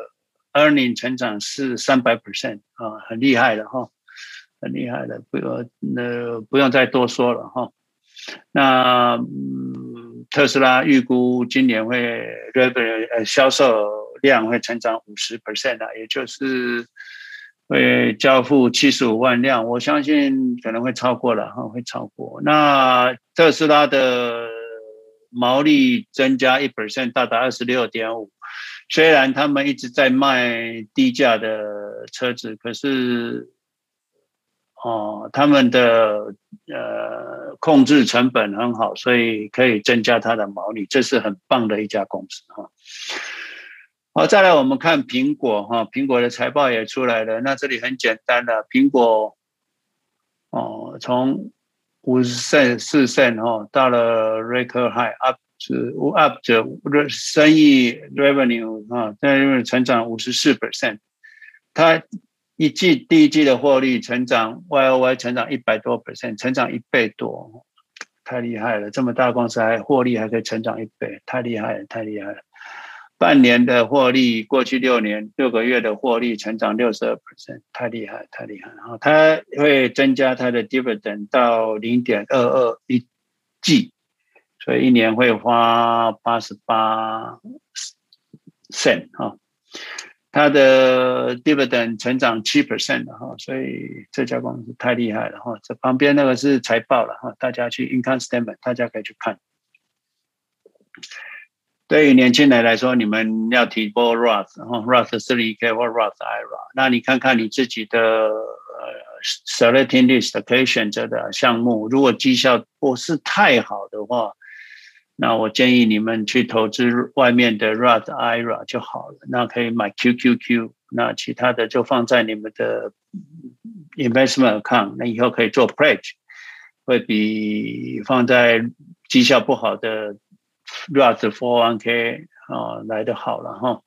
A: earning 成长是三百 percent 啊，很厉害的哈，很厉害的，不用那不用再多说了哈。那，特斯拉预估今年会 revenue 呃销售量会成长五十 percent 啊，也就是。会交付七十五万辆，我相信可能会超过了哈，会超过。那特斯拉的毛利增加一 percent，到达二十六点五。虽然他们一直在卖低价的车子，可是哦，他们的呃控制成本很好，所以可以增加它的毛利，这是很棒的一家公司哈。好，再来我们看苹果哈，苹果的财报也出来了。那这里很简单的，苹果哦，从五十 cent 四 cent 哈，到了 record high up to up to 生意 revenue 啊，在因为成长五十四 percent，它一季第一季的获利成长 Y O Y 成长一百多 percent，成长一倍多，太厉害了！这么大公司还获利还可以成长一倍，太厉害了，太厉害了。半年的获利，过去六年六个月的获利成长六十二 percent，太厉害，太厉害。然后它会增加它的 dividend 到零点二二一季，所以一年会花八十八 cent 哈。它的 dividend 成长七 percent 的哈，所以这家公司太厉害了哈。这旁边那个是财报了哈，大家去 income statement，大家可以去看。对于年轻人来说，你们要提拨 Roth，然后 Roth 401k 或 Roth IRA，那你看看你自己的呃 selecting list 可以选择的项目，如果绩效不是太好的话，那我建议你们去投资外面的 Roth IRA 就好了。那可以买 QQQ，那其他的就放在你们的 investment account，那以后可以做 pledge，会比放在绩效不好的。Roth 401k 啊，来的好了哈。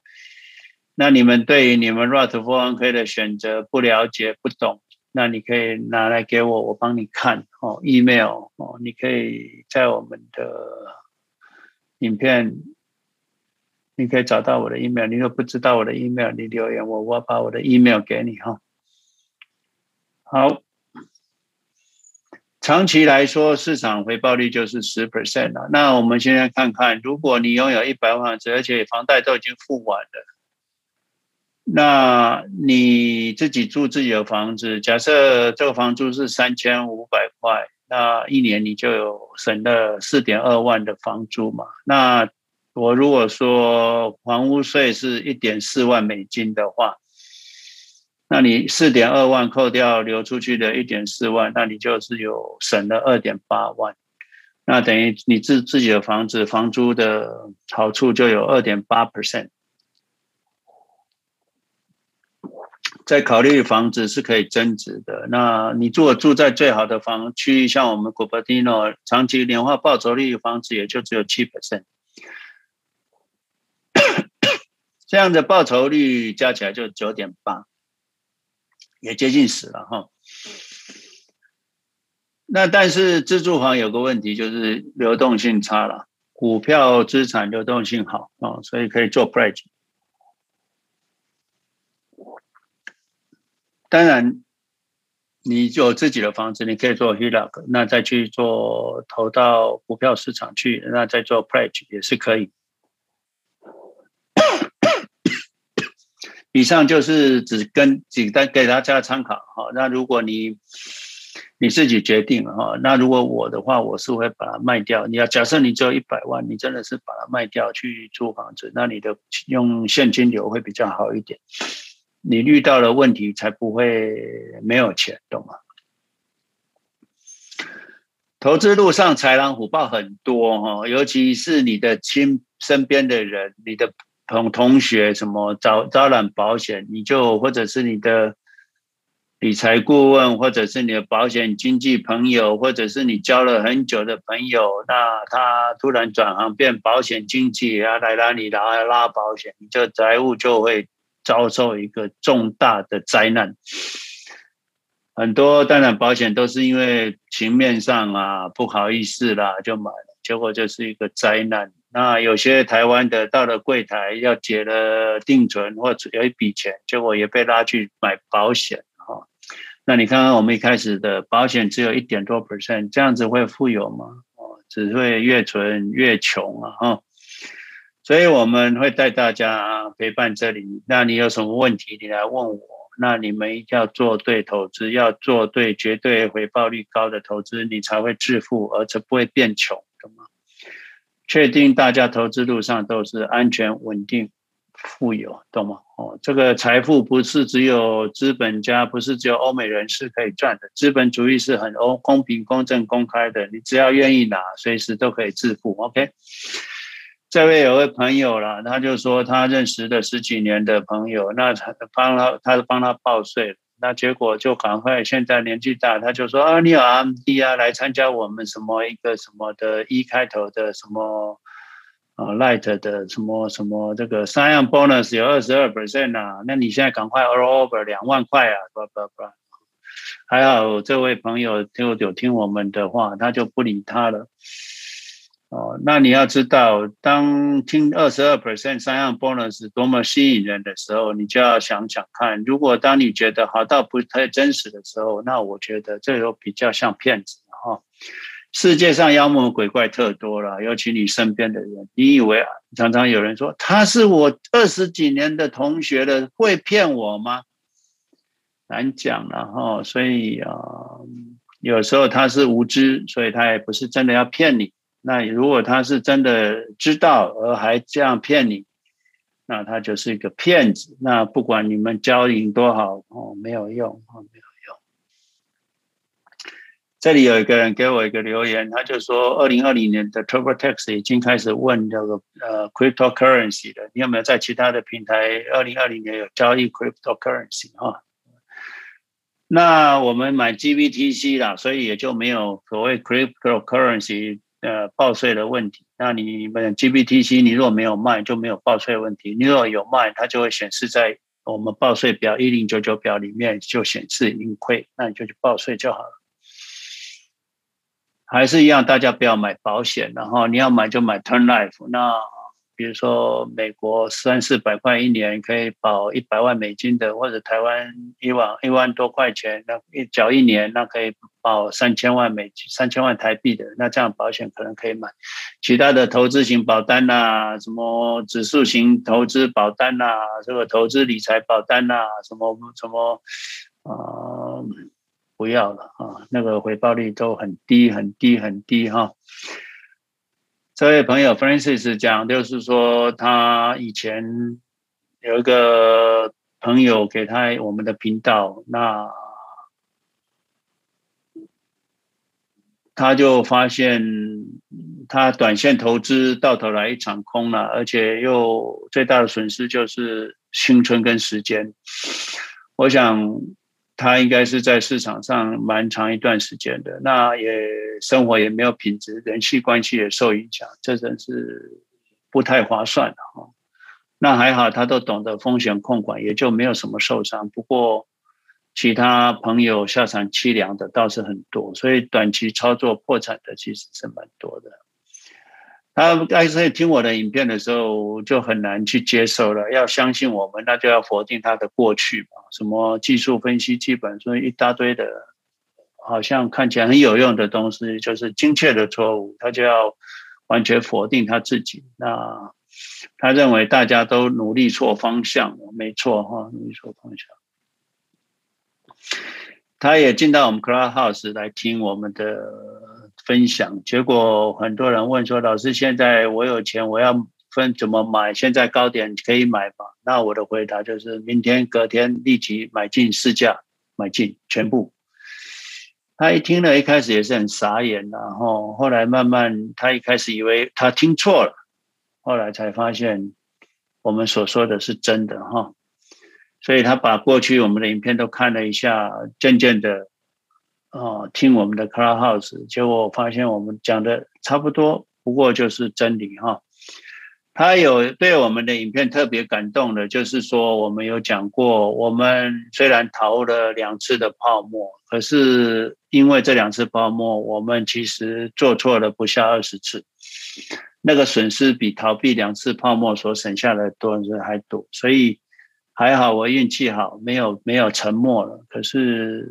A: 那你们对于你们 Roth 401k 的选择不了解不懂，那你可以拿来给我，我帮你看哦。Email 哦，你可以在我们的影片，你可以找到我的 email。你如果不知道我的 email，你留言我，我把我的 email 给你哈。好。长期来说，市场回报率就是十 percent 了。那我们现在看看，如果你拥有一百万，而且房贷都已经付完了，那你自己住自己的房子，假设这个房租是三千五百块，那一年你就有省了四点二万的房租嘛。那我如果说房屋税是一点四万美金的话，那你四点二万扣掉流出去的一点四万，那你就是有省了二点八万。那等于你自自己的房子房租的好处就有二点八 percent。再考虑房子是可以增值的。那你如果住在最好的房区，像我们古巴蒂诺，长期年化报酬率房子也就只有七 percent。这样的报酬率加起来就九点八，也接近死了哈。那但是自住房有个问题，就是流动性差了，股票资产流动性好啊，所以可以做 pledge。当然，你有自己的房子，你可以做 HELOC，那再去做投到股票市场去，那再做 pledge 也是可以。以上就是只跟简单给大家参考哈。那如果你你自己决定哈，那如果我的话，我是会把它卖掉。你要假设你只有一百万，你真的是把它卖掉去租房子，那你的用现金流会比较好一点。你遇到了问题才不会没有钱，懂吗？投资路上豺狼虎豹很多哈，尤其是你的亲身边的人，你的。同同学什么招招揽保险，你就或者是你的理财顾问，或者是你的保险经纪朋友，或者是你交了很久的朋友，那他突然转行变保险经纪啊，来拉你拉拉保险，你这财务就会遭受一个重大的灾难。很多当然保险都是因为情面上啊不好意思啦就买了，结果就是一个灾难。那有些台湾的到了柜台要结了定存或者有一笔钱，结果也被拉去买保险哈。那你看看我们一开始的保险只有一点多 percent，这样子会富有吗？哦，只会越存越穷啊哈。所以我们会带大家陪伴这里。那你有什么问题，你来问我。那你们要做对投资，要做对绝对回报率高的投资，你才会致富，而且不会变穷，懂吗？确定大家投资路上都是安全、稳定、富有，懂吗？哦，这个财富不是只有资本家，不是只有欧美人士可以赚的。资本主义是很公公平、公正、公开的，你只要愿意拿，随时都可以致富。OK，这位有位朋友了，他就说他认识的十几年的朋友，那他帮他，他帮他报税了。那结果就赶快，现在年纪大，他就说啊，你有 MD 啊，来参加我们什么一个什么的 E 开头的什么啊 Light 的什么什么这个 Sign Bonus 有二十二 percent 啊，那你现在赶快 All Over 两万块啊，不不不，还好这位朋友就有听我们的话，他就不理他了。哦，那你要知道，当听二十二 percent 三样 bonus 多么吸引人的时候，你就要想想看，如果当你觉得好到不太真实的时候，那我觉得这都比较像骗子哈。世界上妖魔鬼怪特多了，尤其你身边的人，你以为常常有人说他是我二十几年的同学了，会骗我吗？难讲了哈。所以啊，有时候他是无知，所以他也不是真的要骗你。那如果他是真的知道而还这样骗你，那他就是一个骗子。那不管你们交易多好哦，没有用哦，没有用。这里有一个人给我一个留言，他就说，二零二零年的 TurboTax 已经开始问这个呃 cryptocurrency 了。你有没有在其他的平台二零二零年有交易 cryptocurrency 啊？那我们买 GBTC 啦，所以也就没有所谓 cryptocurrency。呃，报税的问题。那你们 GBTC，你如果没有卖，就没有报税问题；你如果有卖，它就会显示在我们报税表一零九九表里面，就显示盈亏，那你就去报税就好了。还是一样，大家不要买保险，然后你要买就买 turn Life。那比如说美国三四百块一年可以保一百万美金的，或者台湾一万一万多块钱，那一缴一年，那可以保三千万美金，三千万台币的，那这样保险可能可以买。其他的投资型保单呐、啊，什么指数型投资保单呐、啊，这个投资理财保单呐、啊，什么什么，呃，不要了啊，那个回报率都很低很低很低哈。这位朋友 Francis 讲，就是说他以前有一个朋友给他我们的频道，那他就发现他短线投资到头来一场空了，而且又最大的损失就是青春跟时间。我想他应该是在市场上蛮长一段时间的，那也生活也没有品质，人际关系也受影响，这真是不太划算的哈。那还好，他都懂得风险控管，也就没有什么受伤。不过，其他朋友下场凄凉的倒是很多，所以短期操作破产的其实是蛮多的。他开始听我的影片的时候，就很难去接受了。要相信我们，那就要否定他的过去嘛。什么技术分析基本所以一大堆的，好像看起来很有用的东西，就是精确的错误，他就要完全否定他自己。那。他认为大家都努力错方向，没错哈，努力错方向。他也进到我们 Clubhouse 来听我们的分享，结果很多人问说：“老师，现在我有钱，我要分怎么买？现在高点可以买吗？”那我的回答就是：明天、隔天立即买进市价，买进全部。他一听了一开始也是很傻眼，然后后来慢慢，他一开始以为他听错了。后来才发现，我们所说的是真的哈，所以他把过去我们的影片都看了一下，渐渐的，哦，听我们的 Clubhouse，结果我发现我们讲的差不多，不过就是真理哈。他有对我们的影片特别感动的，就是说我们有讲过，我们虽然逃了两次的泡沫，可是因为这两次泡沫，我们其实做错了不下二十次。那个损失比逃避两次泡沫所省下的多人还多，所以还好我运气好，没有没有沉没了。可是、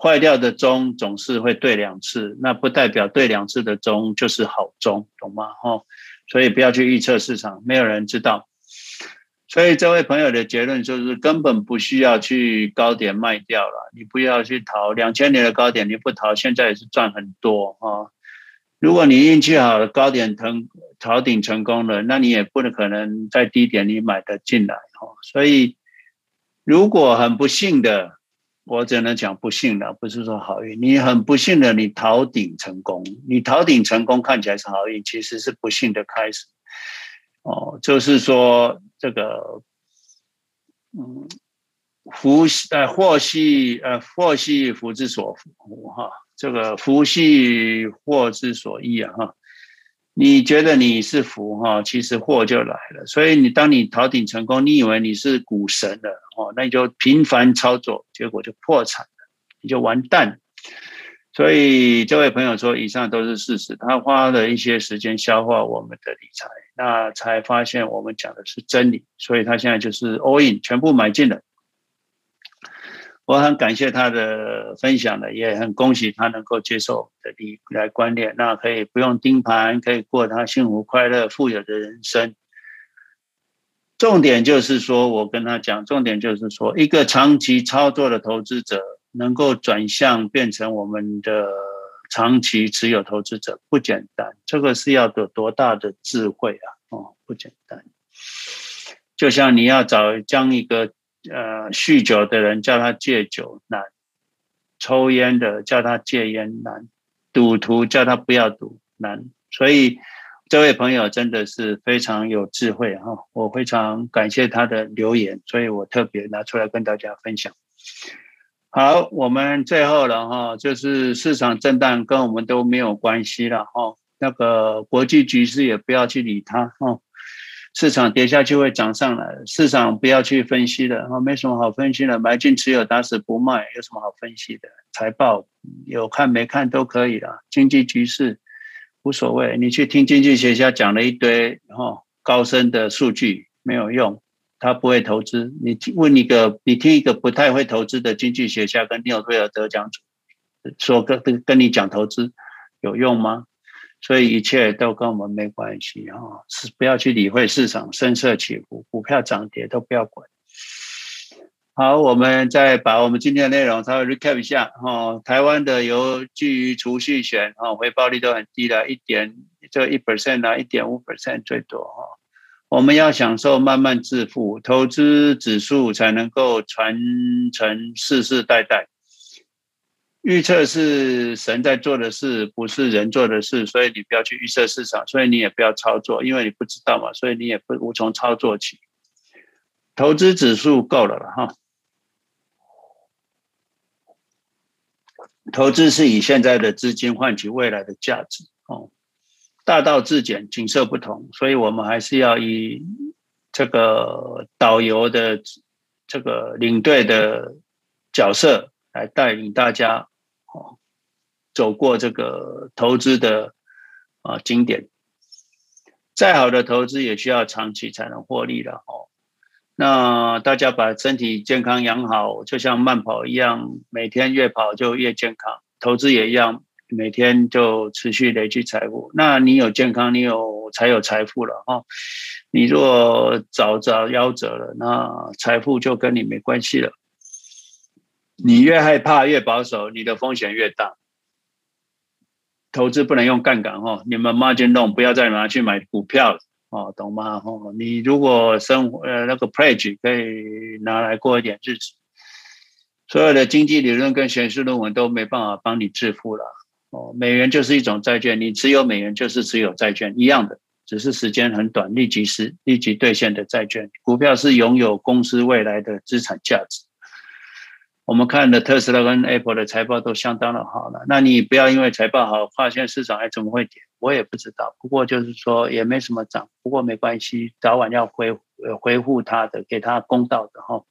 A: 坏掉的钟总是会对两次，那不代表对两次的钟就是好钟，懂吗？哈，所以不要去预测市场，没有人知道。所以这位朋友的结论就是根本不需要去高点卖掉了，你不要去逃两千年的高点，你不逃，现在也是赚很多啊。如果你运气好了，高点成逃顶成功了，那你也不能可能在低点你买得进来哈。所以，如果很不幸的，我只能讲不幸的，不是说好运。你很不幸的，你逃顶成功，你逃顶成功看起来是好运，其实是不幸的开始。哦，就是说这个，嗯，福呃祸兮呃祸兮福之所伏哈。这个福兮祸之所依啊，哈！你觉得你是福哈，其实祸就来了。所以你当你逃顶成功，你以为你是股神了哦，那你就频繁操作，结果就破产了，你就完蛋。所以这位朋友说，以上都是事实。他花了一些时间消化我们的理财，那才发现我们讲的是真理。所以他现在就是 all in，全部买进了。我很感谢他的分享的，也很恭喜他能够接受的理来观念，那可以不用盯盘，可以过他幸福、快乐、富有的人生。重点就是说，我跟他讲，重点就是说，一个长期操作的投资者能够转向变成我们的长期持有投资者不简单，这个是要有多大的智慧啊！哦，不简单。就像你要找将一个。呃，酗酒的人叫他戒酒难，抽烟的叫他戒烟难，赌徒叫他不要赌难。所以这位朋友真的是非常有智慧哈，我非常感谢他的留言，所以我特别拿出来跟大家分享。好，我们最后了哈，就是市场震荡跟我们都没有关系了哈，那个国际局势也不要去理它哈。市场跌下去会涨上来，市场不要去分析的，没什么好分析的，买进持有打死不卖，有什么好分析的？财报有看没看都可以啦，经济局势无所谓，你去听经济学家讲了一堆哈高深的数据没有用，他不会投资。你问一个，你听一个不太会投资的经济学家跟诺贝尔得奖说跟跟跟你讲投资有用吗？所以一切都跟我们没关系哈，是不要去理会市场声色起伏，股票涨跌都不要管。好，我们再把我们今天的内容稍微 recap 一下哈。台湾的有基于储蓄险哈，回报率都很低的，一点就一 percent 啊，一点五 percent 最多哈。我们要享受慢慢致富，投资指数才能够传承世世代代。预测是神在做的事，不是人做的事，所以你不要去预测市场，所以你也不要操作，因为你不知道嘛，所以你也不无从操作起。投资指数够了了哈。投资是以现在的资金换取未来的价值哦。大道至简，景色不同，所以我们还是要以这个导游的这个领队的角色来带领大家哦，走过这个投资的啊经典。再好的投资也需要长期才能获利了哦。那大家把身体健康养好，就像慢跑一样，每天越跑就越健康。投资也一样，每天就持续累积财富。那你有健康，你有才有财富了哈。你若早早夭折了，那财富就跟你没关系了。你越害怕越保守，你的风险越大。投资不能用杠杆哦，你们 margin 弄不要再拿去买股票了。哦，懂吗？哦，你如果生活呃那个 pledge 可以拿来过一点日子，所有的经济理论跟学术论文都没办法帮你致富了。哦，美元就是一种债券，你持有美元就是持有债券一样的，只是时间很短，立即是立即兑现的债券。股票是拥有公司未来的资产价值。我们看的特斯拉跟 Apple 的财报都相当的好了，那你不要因为财报好，发现市场还怎么会跌？我也不知道。不过就是说也没什么涨，不过没关系，早晚要恢呃恢复它的，给它公道的哈。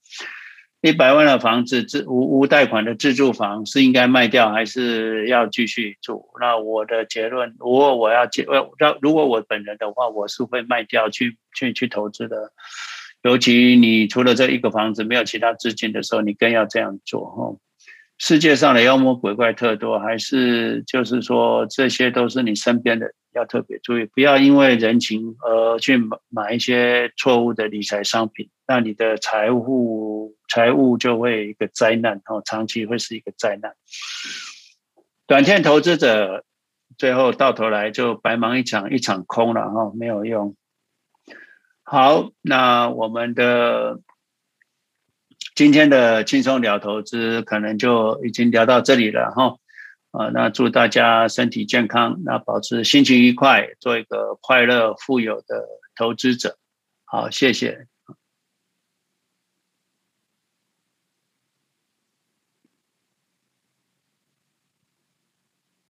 A: 一百万的房子自无无贷款的自住房是应该卖掉还是要继续住？那我的结论，如果我要结，如果我本人的话，我是会卖掉去去去投资的。尤其你除了这一个房子没有其他资金的时候，你更要这样做哈。世界上的妖魔鬼怪特多，还是就是说这些都是你身边的，要特别注意，不要因为人情而去买买一些错误的理财商品，那你的财务财务就会一个灾难哈，长期会是一个灾难。短线投资者最后到头来就白忙一场，一场空了哈，没有用。好，那我们的今天的轻松聊投资可能就已经聊到这里了哈。啊，那祝大家身体健康，那保持心情愉快，做一个快乐富有的投资者。好，谢谢。